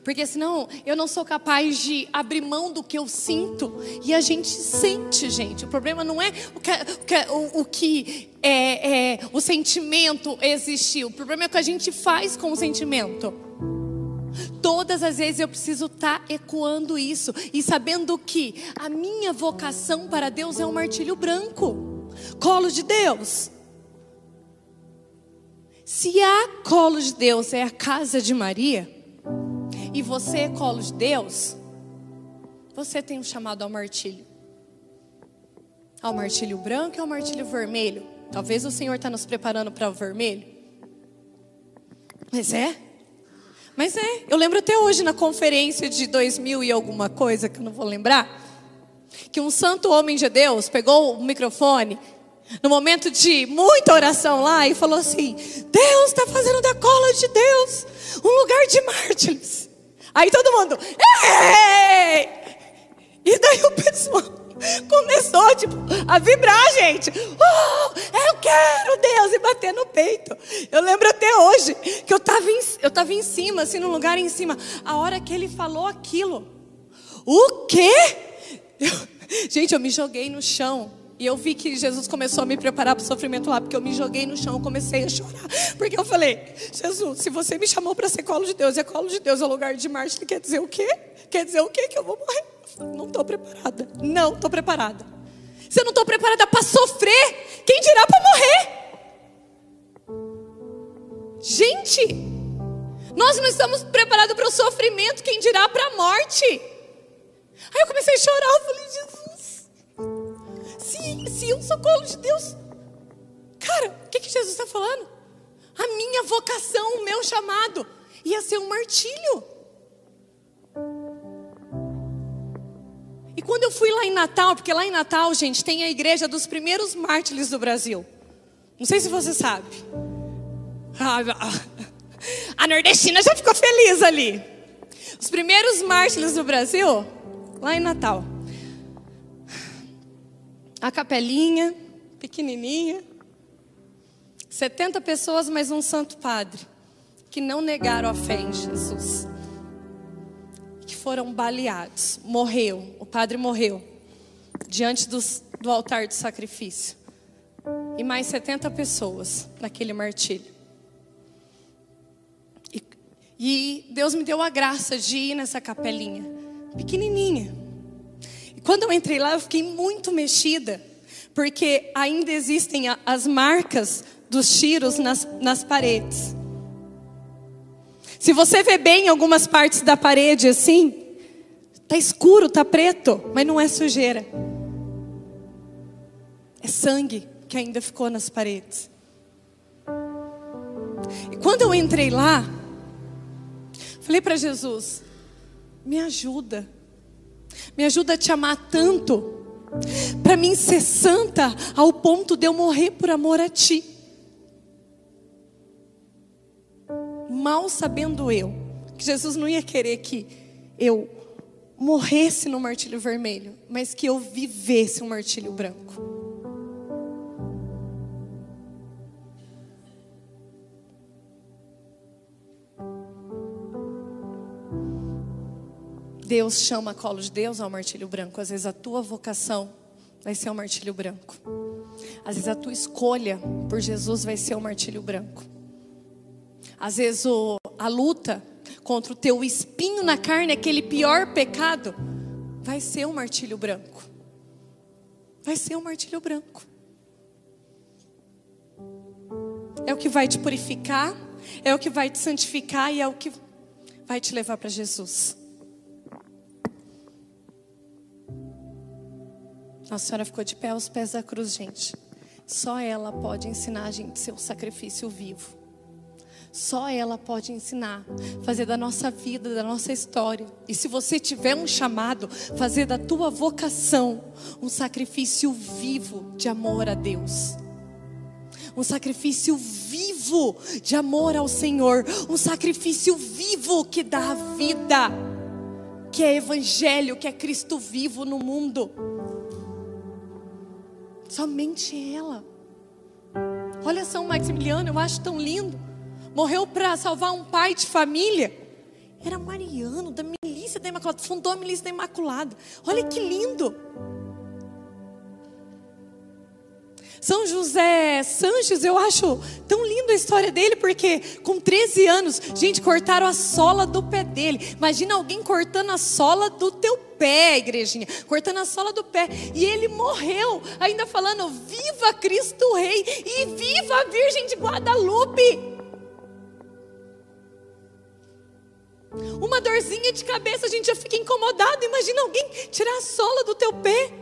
Porque senão eu não sou capaz de abrir mão do que eu sinto. E a gente sente, gente. O problema não é o que, o o que é, é, o sentimento existiu. O problema é o que a gente faz com o sentimento. Todas as vezes eu preciso estar tá ecoando isso e sabendo que a minha vocação para Deus é um martírio branco colo de Deus. Se a colo de Deus é a casa de Maria, e você é colo de Deus, você tem um chamado ao martírio. Ao martírio branco e ao martírio vermelho. Talvez o Senhor está nos preparando para o vermelho. Mas é. Mas é. Eu lembro até hoje na conferência de 2000 e alguma coisa, que eu não vou lembrar, que um santo homem de Deus pegou o microfone no momento de muita oração lá e falou assim: Deus está fazendo da cola de Deus um lugar de mártires. Aí todo mundo, Ei! E daí o pessoal começou tipo, a vibrar, gente. Oh, eu quero Deus e bater no peito. Eu lembro até hoje que eu estava em, eu tava em cima, assim, num lugar em cima. A hora que ele falou aquilo, o quê? Eu, gente, eu me joguei no chão. E eu vi que Jesus começou a me preparar para o sofrimento lá, porque eu me joguei no chão, comecei a chorar. Porque eu falei, Jesus, se você me chamou para ser colo de Deus, é colo de Deus é lugar de mártir, quer dizer o quê? Quer dizer o quê? Que eu vou morrer. não estou preparada. Não estou preparada. Se eu não estou preparada para sofrer, quem dirá para morrer? Gente, nós não estamos preparados para o sofrimento, quem dirá para a morte? Aí eu comecei a chorar, eu falei, Jesus se, se sou colo de Deus, cara, o que, que Jesus está falando? A minha vocação, o meu chamado, ia ser um martírio. E quando eu fui lá em Natal, porque lá em Natal, gente, tem a igreja dos primeiros mártires do Brasil. Não sei se você sabe. A nordestina já ficou feliz ali. Os primeiros mártires do Brasil, lá em Natal. A capelinha, pequenininha. 70 pessoas, mais um santo padre, que não negaram a fé em Jesus. Que foram baleados. Morreu, o padre morreu, diante dos, do altar do sacrifício. E mais 70 pessoas naquele martírio. E, e Deus me deu a graça de ir nessa capelinha, pequenininha quando eu entrei lá, eu fiquei muito mexida, porque ainda existem as marcas dos tiros nas, nas paredes. Se você vê bem algumas partes da parede assim, tá escuro, tá preto, mas não é sujeira. É sangue que ainda ficou nas paredes. E quando eu entrei lá, falei para Jesus: me ajuda. Me ajuda a te amar tanto, para mim ser santa ao ponto de eu morrer por amor a ti. Mal sabendo eu que Jesus não ia querer que eu morresse no martírio vermelho, mas que eu vivesse um martírio branco. Deus chama colo de Deus ao martírio branco. Às vezes a tua vocação vai ser o um martírio branco. Às vezes a tua escolha por Jesus vai ser o um martírio branco. Às vezes o, a luta contra o teu espinho na carne, aquele pior pecado, vai ser um martírio branco. Vai ser um martírio branco. é o que vai te purificar, é o que vai te santificar e é o que vai te levar para Jesus. Nossa Senhora ficou de pé aos pés da cruz, gente. Só ela pode ensinar a gente seu sacrifício vivo. Só ela pode ensinar, fazer da nossa vida, da nossa história. E se você tiver um chamado, fazer da tua vocação um sacrifício vivo de amor a Deus. Um sacrifício vivo de amor ao Senhor, um sacrifício vivo que dá a vida, que é evangelho, que é Cristo vivo no mundo. Somente ela. Olha São Maximiliano, eu acho tão lindo. Morreu para salvar um pai de família. Era Mariano, da milícia da Imaculada. Fundou a milícia da Imaculada. Olha que lindo. São José Sanches, eu acho tão linda a história dele, porque com 13 anos, gente, cortaram a sola do pé dele. Imagina alguém cortando a sola do teu pé, igrejinha, cortando a sola do pé. E ele morreu, ainda falando: Viva Cristo Rei e viva a Virgem de Guadalupe. Uma dorzinha de cabeça, a gente já fica incomodado. Imagina alguém tirar a sola do teu pé.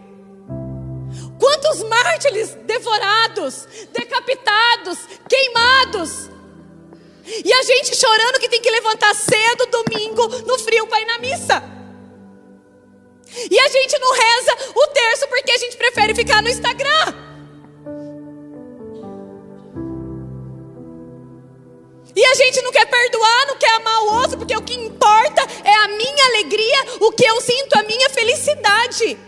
Quantos mártires devorados, decapitados, queimados. E a gente chorando que tem que levantar cedo domingo no frio para ir na missa. E a gente não reza o terço porque a gente prefere ficar no Instagram. E a gente não quer perdoar, não quer amar o outro, porque o que importa é a minha alegria, o que eu sinto, a minha felicidade.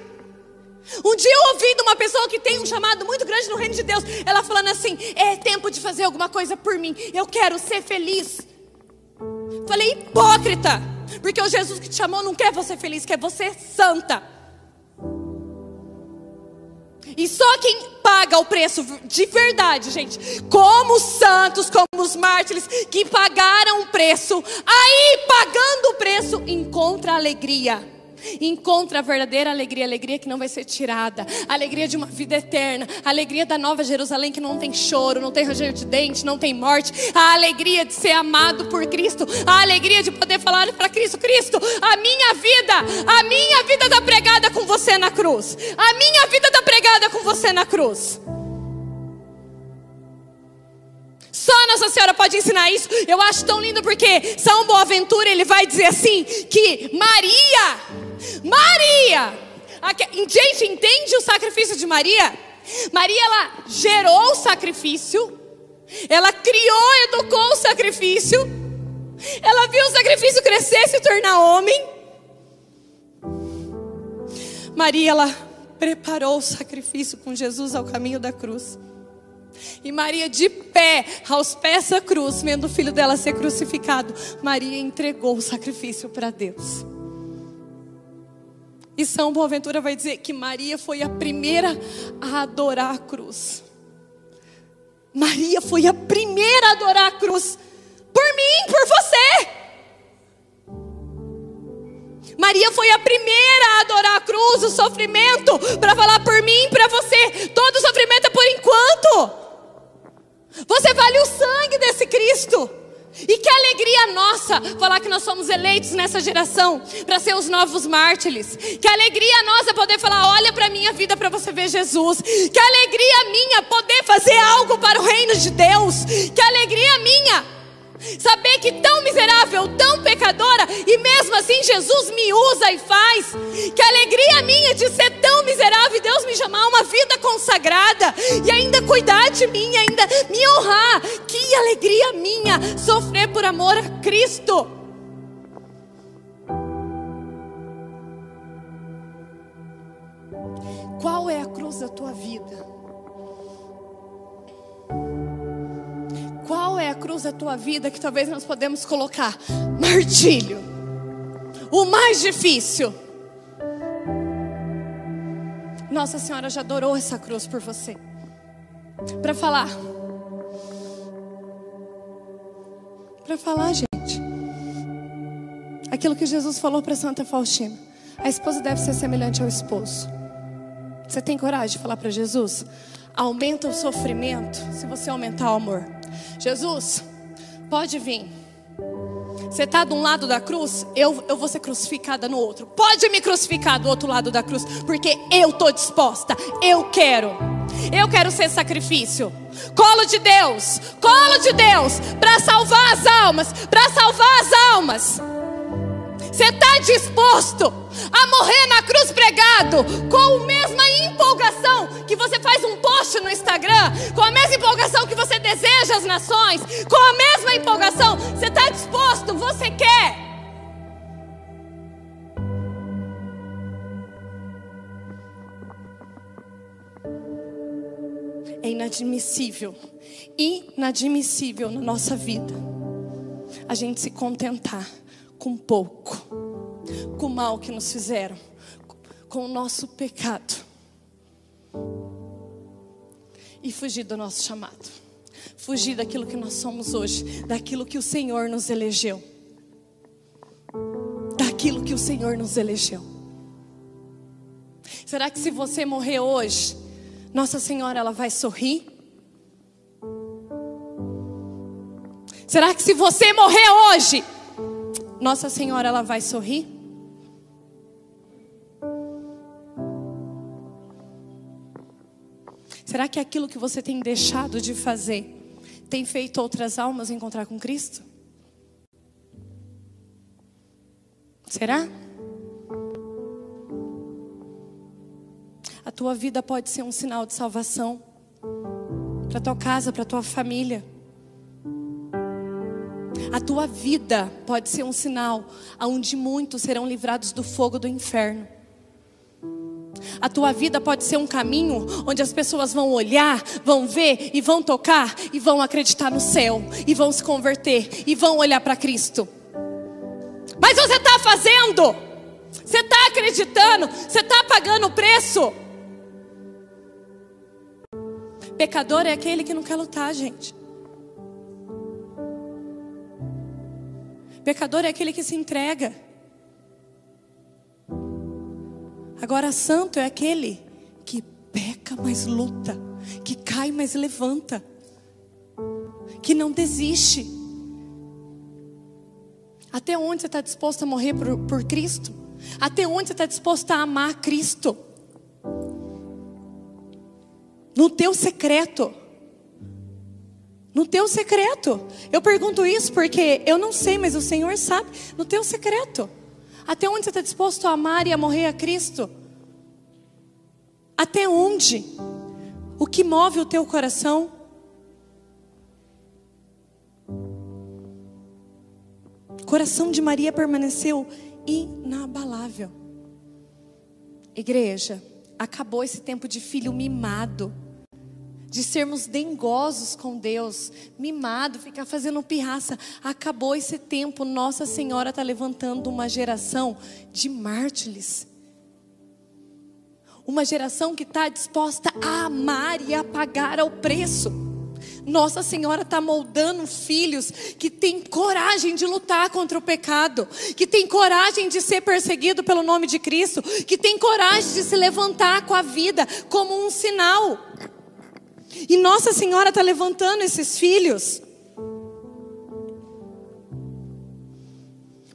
Um dia eu ouvi de uma pessoa que tem um chamado muito grande no reino de Deus, ela falando assim: é tempo de fazer alguma coisa por mim, eu quero ser feliz. Falei, hipócrita, porque o Jesus que te chamou não quer você feliz, quer você santa. E só quem paga o preço de verdade, gente, como os santos, como os mártires que pagaram o preço, aí pagando o preço, encontra alegria. Encontra a verdadeira alegria, alegria que não vai ser tirada, alegria de uma vida eterna, alegria da nova Jerusalém que não tem choro, não tem ranger de dente, não tem morte, a alegria de ser amado por Cristo, a alegria de poder falar para Cristo: Cristo, a minha vida, a minha vida está pregada com você na cruz, a minha vida está pregada com você na cruz. Só Nossa Senhora pode ensinar isso. Eu acho tão lindo porque São Boaventura ele vai dizer assim que Maria, Maria, gente entende o sacrifício de Maria? Maria ela gerou o sacrifício, ela criou, educou o sacrifício, ela viu o sacrifício crescer, se tornar homem. Maria ela preparou o sacrifício com Jesus ao caminho da cruz. E Maria, de pé, aos pés da cruz, vendo o filho dela ser crucificado, Maria entregou o sacrifício para Deus. E São Boaventura vai dizer que Maria foi a primeira a adorar a cruz. Maria foi a primeira a adorar a cruz. Por mim, por você. Maria foi a primeira a adorar a cruz, o sofrimento, para falar por mim, para você. Todo sofrimento é por enquanto. Você vale o sangue desse Cristo. E que alegria nossa falar que nós somos eleitos nessa geração para ser os novos mártires. Que alegria nossa poder falar: olha para a minha vida para você ver Jesus. Que alegria minha poder fazer algo para o reino de Deus. Que alegria minha Saber que tão miserável, tão pecadora, e mesmo assim Jesus me usa e faz. Que alegria minha de ser tão miserável e Deus me chamar uma vida consagrada e ainda cuidar de mim, ainda me honrar. Que alegria minha sofrer por amor a Cristo. Qual é a cruz da tua vida? Qual é a cruz da tua vida que talvez nós podemos colocar? Martírio. O mais difícil. Nossa Senhora já adorou essa cruz por você. Para falar. Para falar, gente. Aquilo que Jesus falou para Santa Faustina. A esposa deve ser semelhante ao esposo. Você tem coragem de falar para Jesus? Aumenta o sofrimento se você aumentar o amor. Jesus, pode vir. Você está de um lado da cruz, eu, eu vou ser crucificada no outro. Pode me crucificar do outro lado da cruz, porque eu estou disposta, eu quero. Eu quero ser sacrifício. Colo de Deus, colo de Deus, para salvar as almas, para salvar as almas. Você está disposto a morrer na cruz pregado com a mesma empolgação que você faz um post no Instagram, com a mesma empolgação que você deseja as nações, com a mesma empolgação, você está disposto, você quer. É inadmissível, inadmissível na nossa vida a gente se contentar com pouco, com o mal que nos fizeram, com o nosso pecado e fugir do nosso chamado, fugir daquilo que nós somos hoje, daquilo que o Senhor nos elegeu, daquilo que o Senhor nos elegeu. Será que se você morrer hoje, Nossa Senhora ela vai sorrir? Será que se você morrer hoje, Nossa Senhora ela vai sorrir? Será que aquilo que você tem deixado de fazer tem feito outras almas encontrar com Cristo? Será? A tua vida pode ser um sinal de salvação para tua casa, para tua família. A tua vida pode ser um sinal aonde muitos serão livrados do fogo do inferno. A tua vida pode ser um caminho onde as pessoas vão olhar, vão ver e vão tocar e vão acreditar no céu e vão se converter e vão olhar para Cristo. Mas você está fazendo, você está acreditando, você está pagando o preço. Pecador é aquele que não quer lutar, gente. Pecador é aquele que se entrega. Agora, santo é aquele que peca, mas luta, que cai, mas levanta, que não desiste. Até onde você está disposto a morrer por, por Cristo? Até onde você está disposto a amar Cristo? No teu secreto. No teu secreto. Eu pergunto isso porque eu não sei, mas o Senhor sabe. No teu secreto. Até onde você está disposto a amar e a morrer a Cristo? Até onde? O que move o teu coração? O coração de Maria permaneceu inabalável. Igreja, acabou esse tempo de filho mimado de sermos dengosos com Deus, mimado, ficar fazendo pirraça. Acabou esse tempo, Nossa Senhora está levantando uma geração de mártires. Uma geração que está disposta a amar e a pagar ao preço. Nossa Senhora está moldando filhos que têm coragem de lutar contra o pecado, que têm coragem de ser perseguido pelo nome de Cristo, que têm coragem de se levantar com a vida como um sinal. E Nossa Senhora está levantando esses filhos.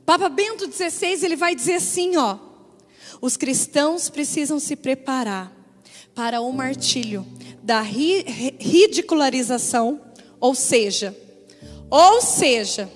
Papa Bento XVI ele vai dizer assim, ó: os cristãos precisam se preparar para o martírio da ri ridicularização, ou seja, ou seja,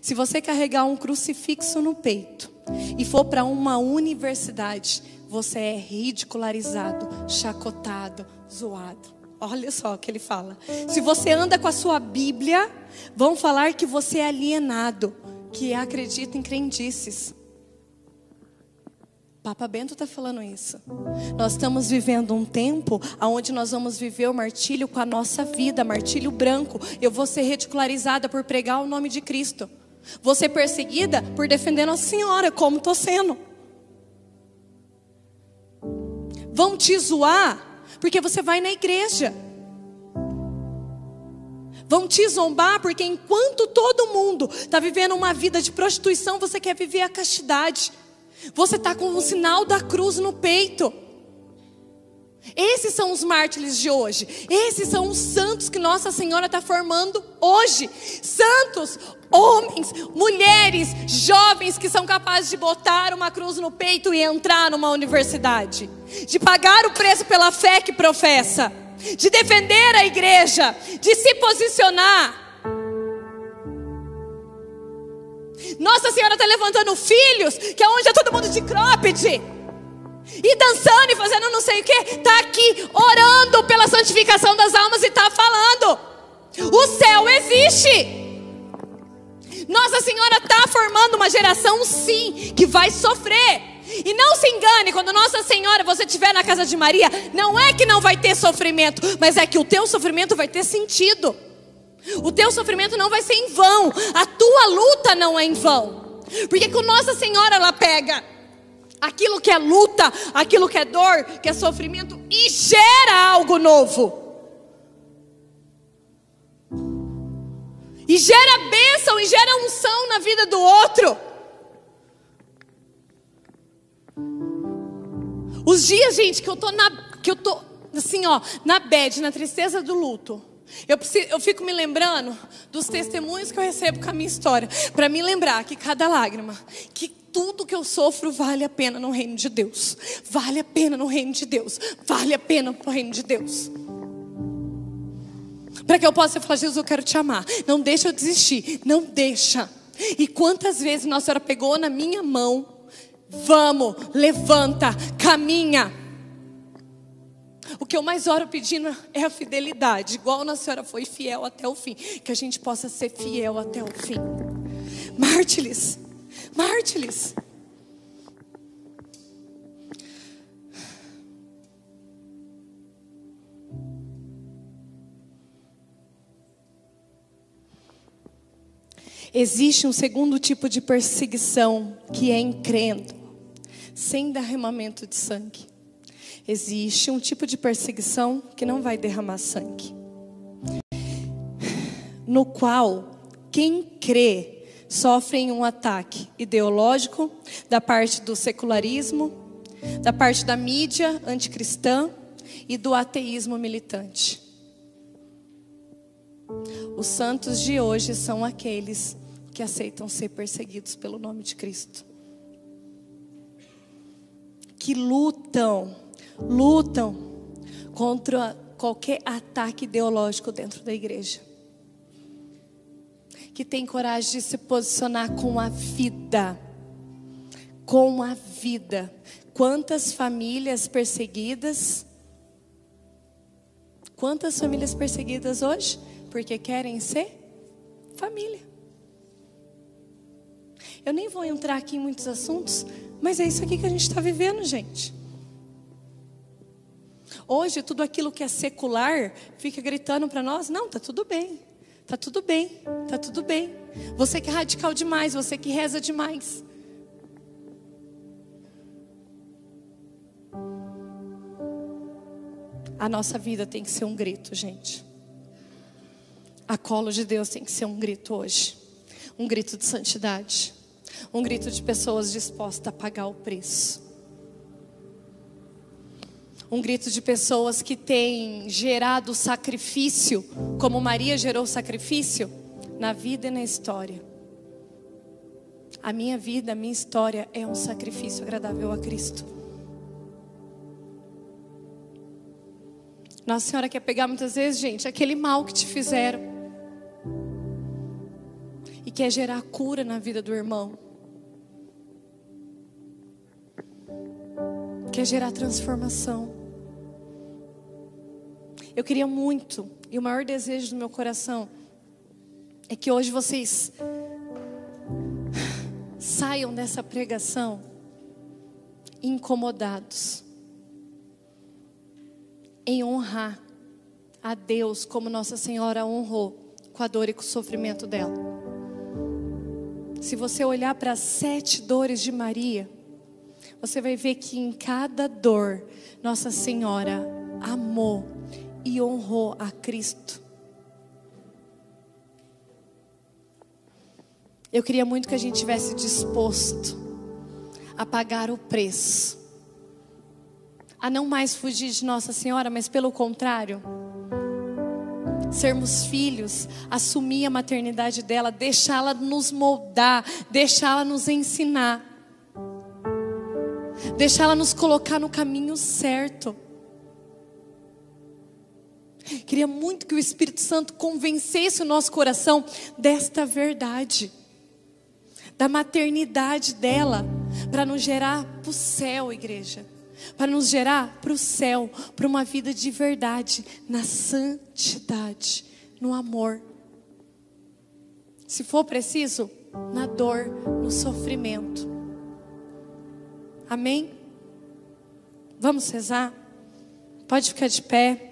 se você carregar um crucifixo no peito e for para uma universidade, você é ridicularizado, chacotado, zoado. Olha só o que ele fala. Se você anda com a sua Bíblia, vão falar que você é alienado, que acredita em crendices. Papa Bento está falando isso. Nós estamos vivendo um tempo onde nós vamos viver o martírio com a nossa vida, martírio branco. Eu vou ser ridicularizada por pregar o nome de Cristo. Vou ser perseguida por defender Nossa Senhora, como estou sendo. Vão te zoar porque você vai na igreja. Vão te zombar porque enquanto todo mundo está vivendo uma vida de prostituição, você quer viver a castidade. Você está com o sinal da cruz no peito. Esses são os mártires de hoje. Esses são os santos que Nossa Senhora está formando hoje. Santos, homens, mulheres, jovens que são capazes de botar uma cruz no peito e entrar numa universidade, de pagar o preço pela fé que professa, de defender a igreja, de se posicionar. Nossa Senhora está levantando filhos, que é onde é todo mundo de cropped e dançando e fazendo não sei o que, está aqui orando pela santificação das almas e está falando. O céu existe. Nossa Senhora está formando uma geração, sim, que vai sofrer. E não se engane, quando Nossa Senhora você estiver na casa de Maria, não é que não vai ter sofrimento, mas é que o teu sofrimento vai ter sentido. O teu sofrimento não vai ser em vão, a tua luta não é em vão. Porque com Nossa Senhora ela pega aquilo que é luta, aquilo que é dor, que é sofrimento e gera algo novo. E gera bênção e gera unção na vida do outro. Os dias, gente, que eu tô na que eu tô assim, ó, na bed, na tristeza do luto. Eu, preciso, eu fico me lembrando dos testemunhos que eu recebo com a minha história, para me lembrar que cada lágrima, que tudo que eu sofro vale a pena no reino de Deus. Vale a pena no reino de Deus. Vale a pena no reino de Deus. Para que eu possa falar, Jesus, eu quero te amar. Não deixa eu desistir. Não deixa. E quantas vezes Nossa Senhora pegou na minha mão. Vamos, levanta, caminha. O que eu mais oro pedindo é a fidelidade, igual Nossa Senhora foi fiel até o fim, que a gente possa ser fiel até o fim. Mártires, mártires. Existe um segundo tipo de perseguição que é increndo, sem derramamento de sangue. Existe um tipo de perseguição que não vai derramar sangue, no qual quem crê sofrem um ataque ideológico da parte do secularismo, da parte da mídia anticristã e do ateísmo militante. Os santos de hoje são aqueles que aceitam ser perseguidos pelo nome de Cristo. Que lutam, lutam contra qualquer ataque ideológico dentro da igreja que tem coragem de se posicionar com a vida. Com a vida. Quantas famílias perseguidas? Quantas famílias perseguidas hoje? Porque querem ser família. Eu nem vou entrar aqui em muitos assuntos, mas é isso aqui que a gente está vivendo, gente. Hoje, tudo aquilo que é secular fica gritando para nós: não, tá tudo bem. Tá tudo bem, tá tudo bem. Você que é radical demais, você que reza demais. A nossa vida tem que ser um grito, gente. A colo de Deus tem que ser um grito hoje. Um grito de santidade. Um grito de pessoas dispostas a pagar o preço um grito de pessoas que têm gerado sacrifício, como Maria gerou sacrifício, na vida e na história. A minha vida, a minha história é um sacrifício agradável a Cristo. Nossa Senhora quer pegar muitas vezes, gente, aquele mal que te fizeram e quer gerar cura na vida do irmão. Quer gerar transformação. Eu queria muito, e o maior desejo do meu coração é que hoje vocês saiam dessa pregação incomodados em honrar a Deus como Nossa Senhora honrou com a dor e com o sofrimento dela. Se você olhar para as sete dores de Maria, você vai ver que em cada dor Nossa Senhora amou e honrou a Cristo. Eu queria muito que a gente tivesse disposto a pagar o preço a não mais fugir de Nossa Senhora, mas pelo contrário, sermos filhos, assumir a maternidade dela, deixá-la nos moldar, deixá-la nos ensinar, deixá-la nos colocar no caminho certo. Queria muito que o Espírito Santo convencesse o nosso coração desta verdade, da maternidade dela, para nos gerar para o céu, igreja para nos gerar para o céu, para uma vida de verdade, na santidade, no amor. Se for preciso, na dor, no sofrimento. Amém? Vamos rezar? Pode ficar de pé.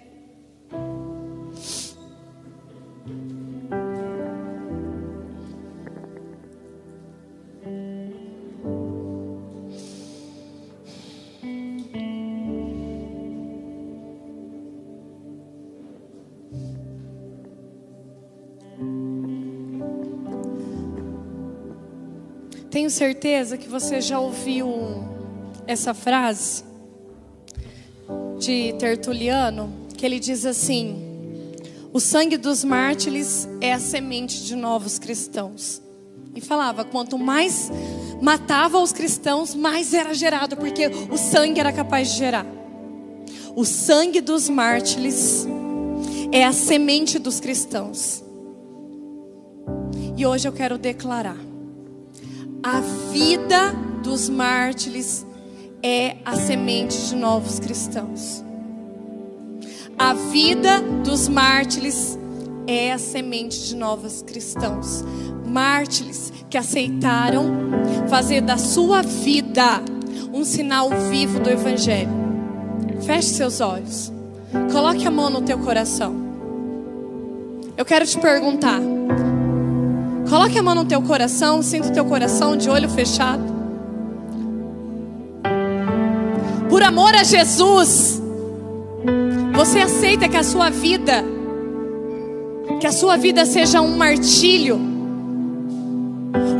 Tenho certeza que você já ouviu essa frase de Tertuliano, que ele diz assim: O sangue dos mártires é a semente de novos cristãos. E falava: quanto mais matava os cristãos, mais era gerado, porque o sangue era capaz de gerar. O sangue dos mártires é a semente dos cristãos. E hoje eu quero declarar a vida dos mártires é a semente de novos cristãos. A vida dos mártires é a semente de novos cristãos. Mártires que aceitaram fazer da sua vida um sinal vivo do Evangelho. Feche seus olhos. Coloque a mão no teu coração. Eu quero te perguntar: Coloque a mão no teu coração, sinta o teu coração de olho fechado. Por amor a Jesus, você aceita que a sua vida, que a sua vida seja um martírio,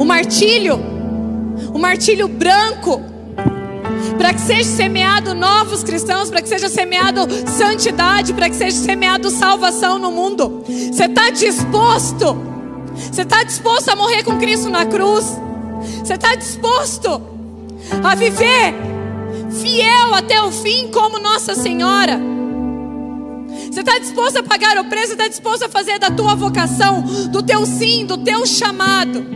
um martírio, um martírio branco, para que seja semeado novos cristãos, para que seja semeado santidade, para que seja semeado salvação no mundo. Você está disposto? Você está disposto a morrer com Cristo na cruz? Você está disposto a viver fiel até o fim, como Nossa Senhora? Você está disposto a pagar o preço? Está disposto a fazer da tua vocação, do teu sim, do teu chamado,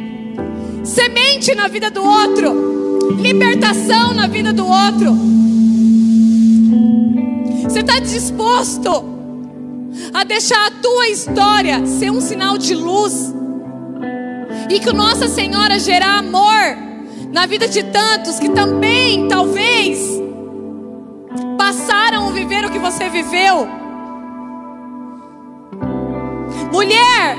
semente na vida do outro, libertação na vida do outro? Você está disposto a deixar a tua história ser um sinal de luz? E que Nossa Senhora gerar amor na vida de tantos que também, talvez, passaram a viver o que você viveu. Mulher,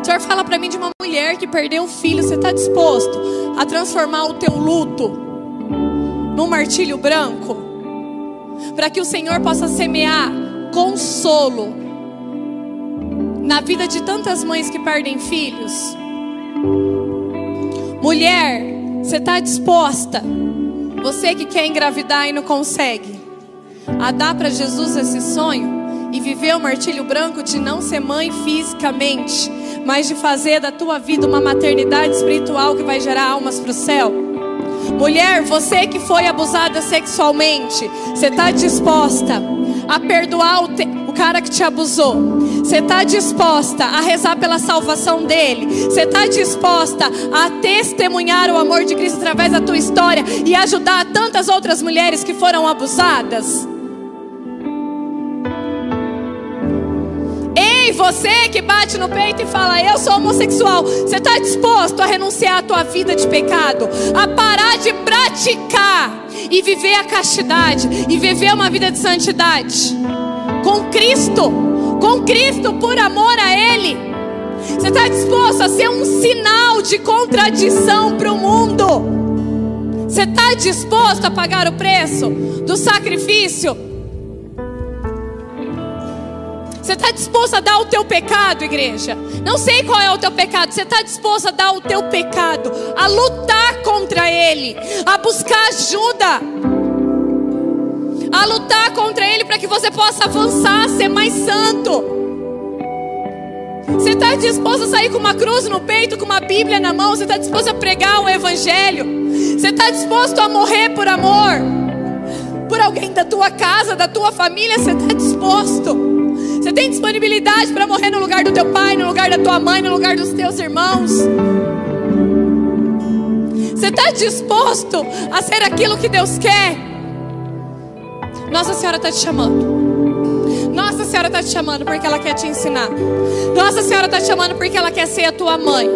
o Senhor fala para mim de uma mulher que perdeu um filho. Você está disposto a transformar o teu luto num martírio branco? Para que o Senhor possa semear consolo na vida de tantas mães que perdem filhos. Mulher, você está disposta? Você que quer engravidar e não consegue, a dar para Jesus esse sonho e viver o martírio branco de não ser mãe fisicamente, mas de fazer da tua vida uma maternidade espiritual que vai gerar almas para o céu? Mulher, você que foi abusada sexualmente, você está disposta a perdoar o, te, o cara que te abusou? Você está disposta a rezar pela salvação dele? Você está disposta a testemunhar o amor de Cristo através da tua história e ajudar tantas outras mulheres que foram abusadas? Ei, você que bate no peito e fala, eu sou homossexual, você está disposto a renunciar à tua vida de pecado, a parar de praticar e viver a castidade e viver uma vida de santidade com Cristo, com Cristo por amor a Ele. Você está disposto a ser um sinal de contradição para o mundo? Você está disposto a pagar o preço do sacrifício? Você está disposto a dar o teu pecado, igreja? Não sei qual é o teu pecado. Você está disposto a dar o teu pecado, a lutar contra ele, a buscar ajuda, a lutar contra ele para que você possa avançar, ser mais santo. Você está disposto a sair com uma cruz no peito, com uma Bíblia na mão? Você está disposto a pregar o Evangelho? Você está disposto a morrer por amor? Por alguém da tua casa, da tua família? Você está disposto? Você tem disponibilidade para morrer no lugar do teu pai, no lugar da tua mãe, no lugar dos teus irmãos? Você está disposto a ser aquilo que Deus quer? Nossa Senhora está te chamando. Nossa Senhora está te chamando porque ela quer te ensinar. Nossa Senhora está te chamando porque ela quer ser a tua mãe.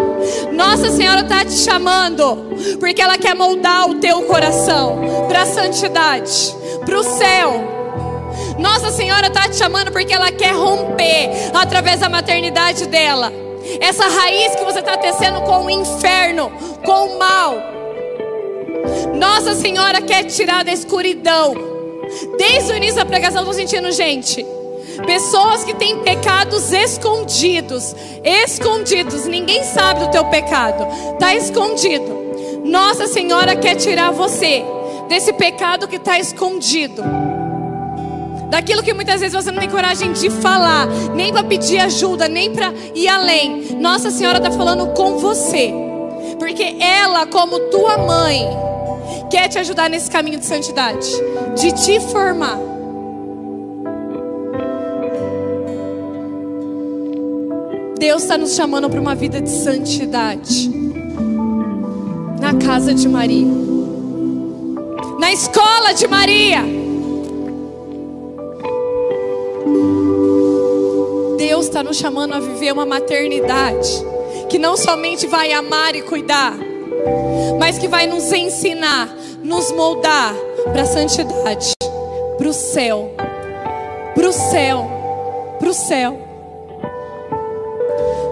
Nossa Senhora está te chamando porque ela quer moldar o teu coração para a santidade, para o céu. Nossa Senhora está te chamando porque ela quer romper através da maternidade dela. Essa raiz que você está tecendo com o inferno, com o mal. Nossa Senhora quer tirar da escuridão. Desde o início da pregação, estou sentindo, gente. Pessoas que têm pecados escondidos, escondidos, ninguém sabe do teu pecado, está escondido. Nossa Senhora quer tirar você desse pecado que está escondido, daquilo que muitas vezes você não tem coragem de falar, nem para pedir ajuda, nem para ir além. Nossa Senhora está falando com você, porque ela, como tua mãe, quer te ajudar nesse caminho de santidade, de te formar. Deus está nos chamando para uma vida de santidade. Na casa de Maria. Na escola de Maria. Deus está nos chamando a viver uma maternidade que não somente vai amar e cuidar, mas que vai nos ensinar, nos moldar para a santidade, para o céu, para o céu, para o céu.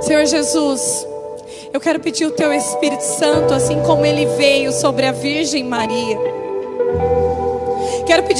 Senhor Jesus, eu quero pedir o teu Espírito Santo, assim como ele veio sobre a Virgem Maria. Quero pedir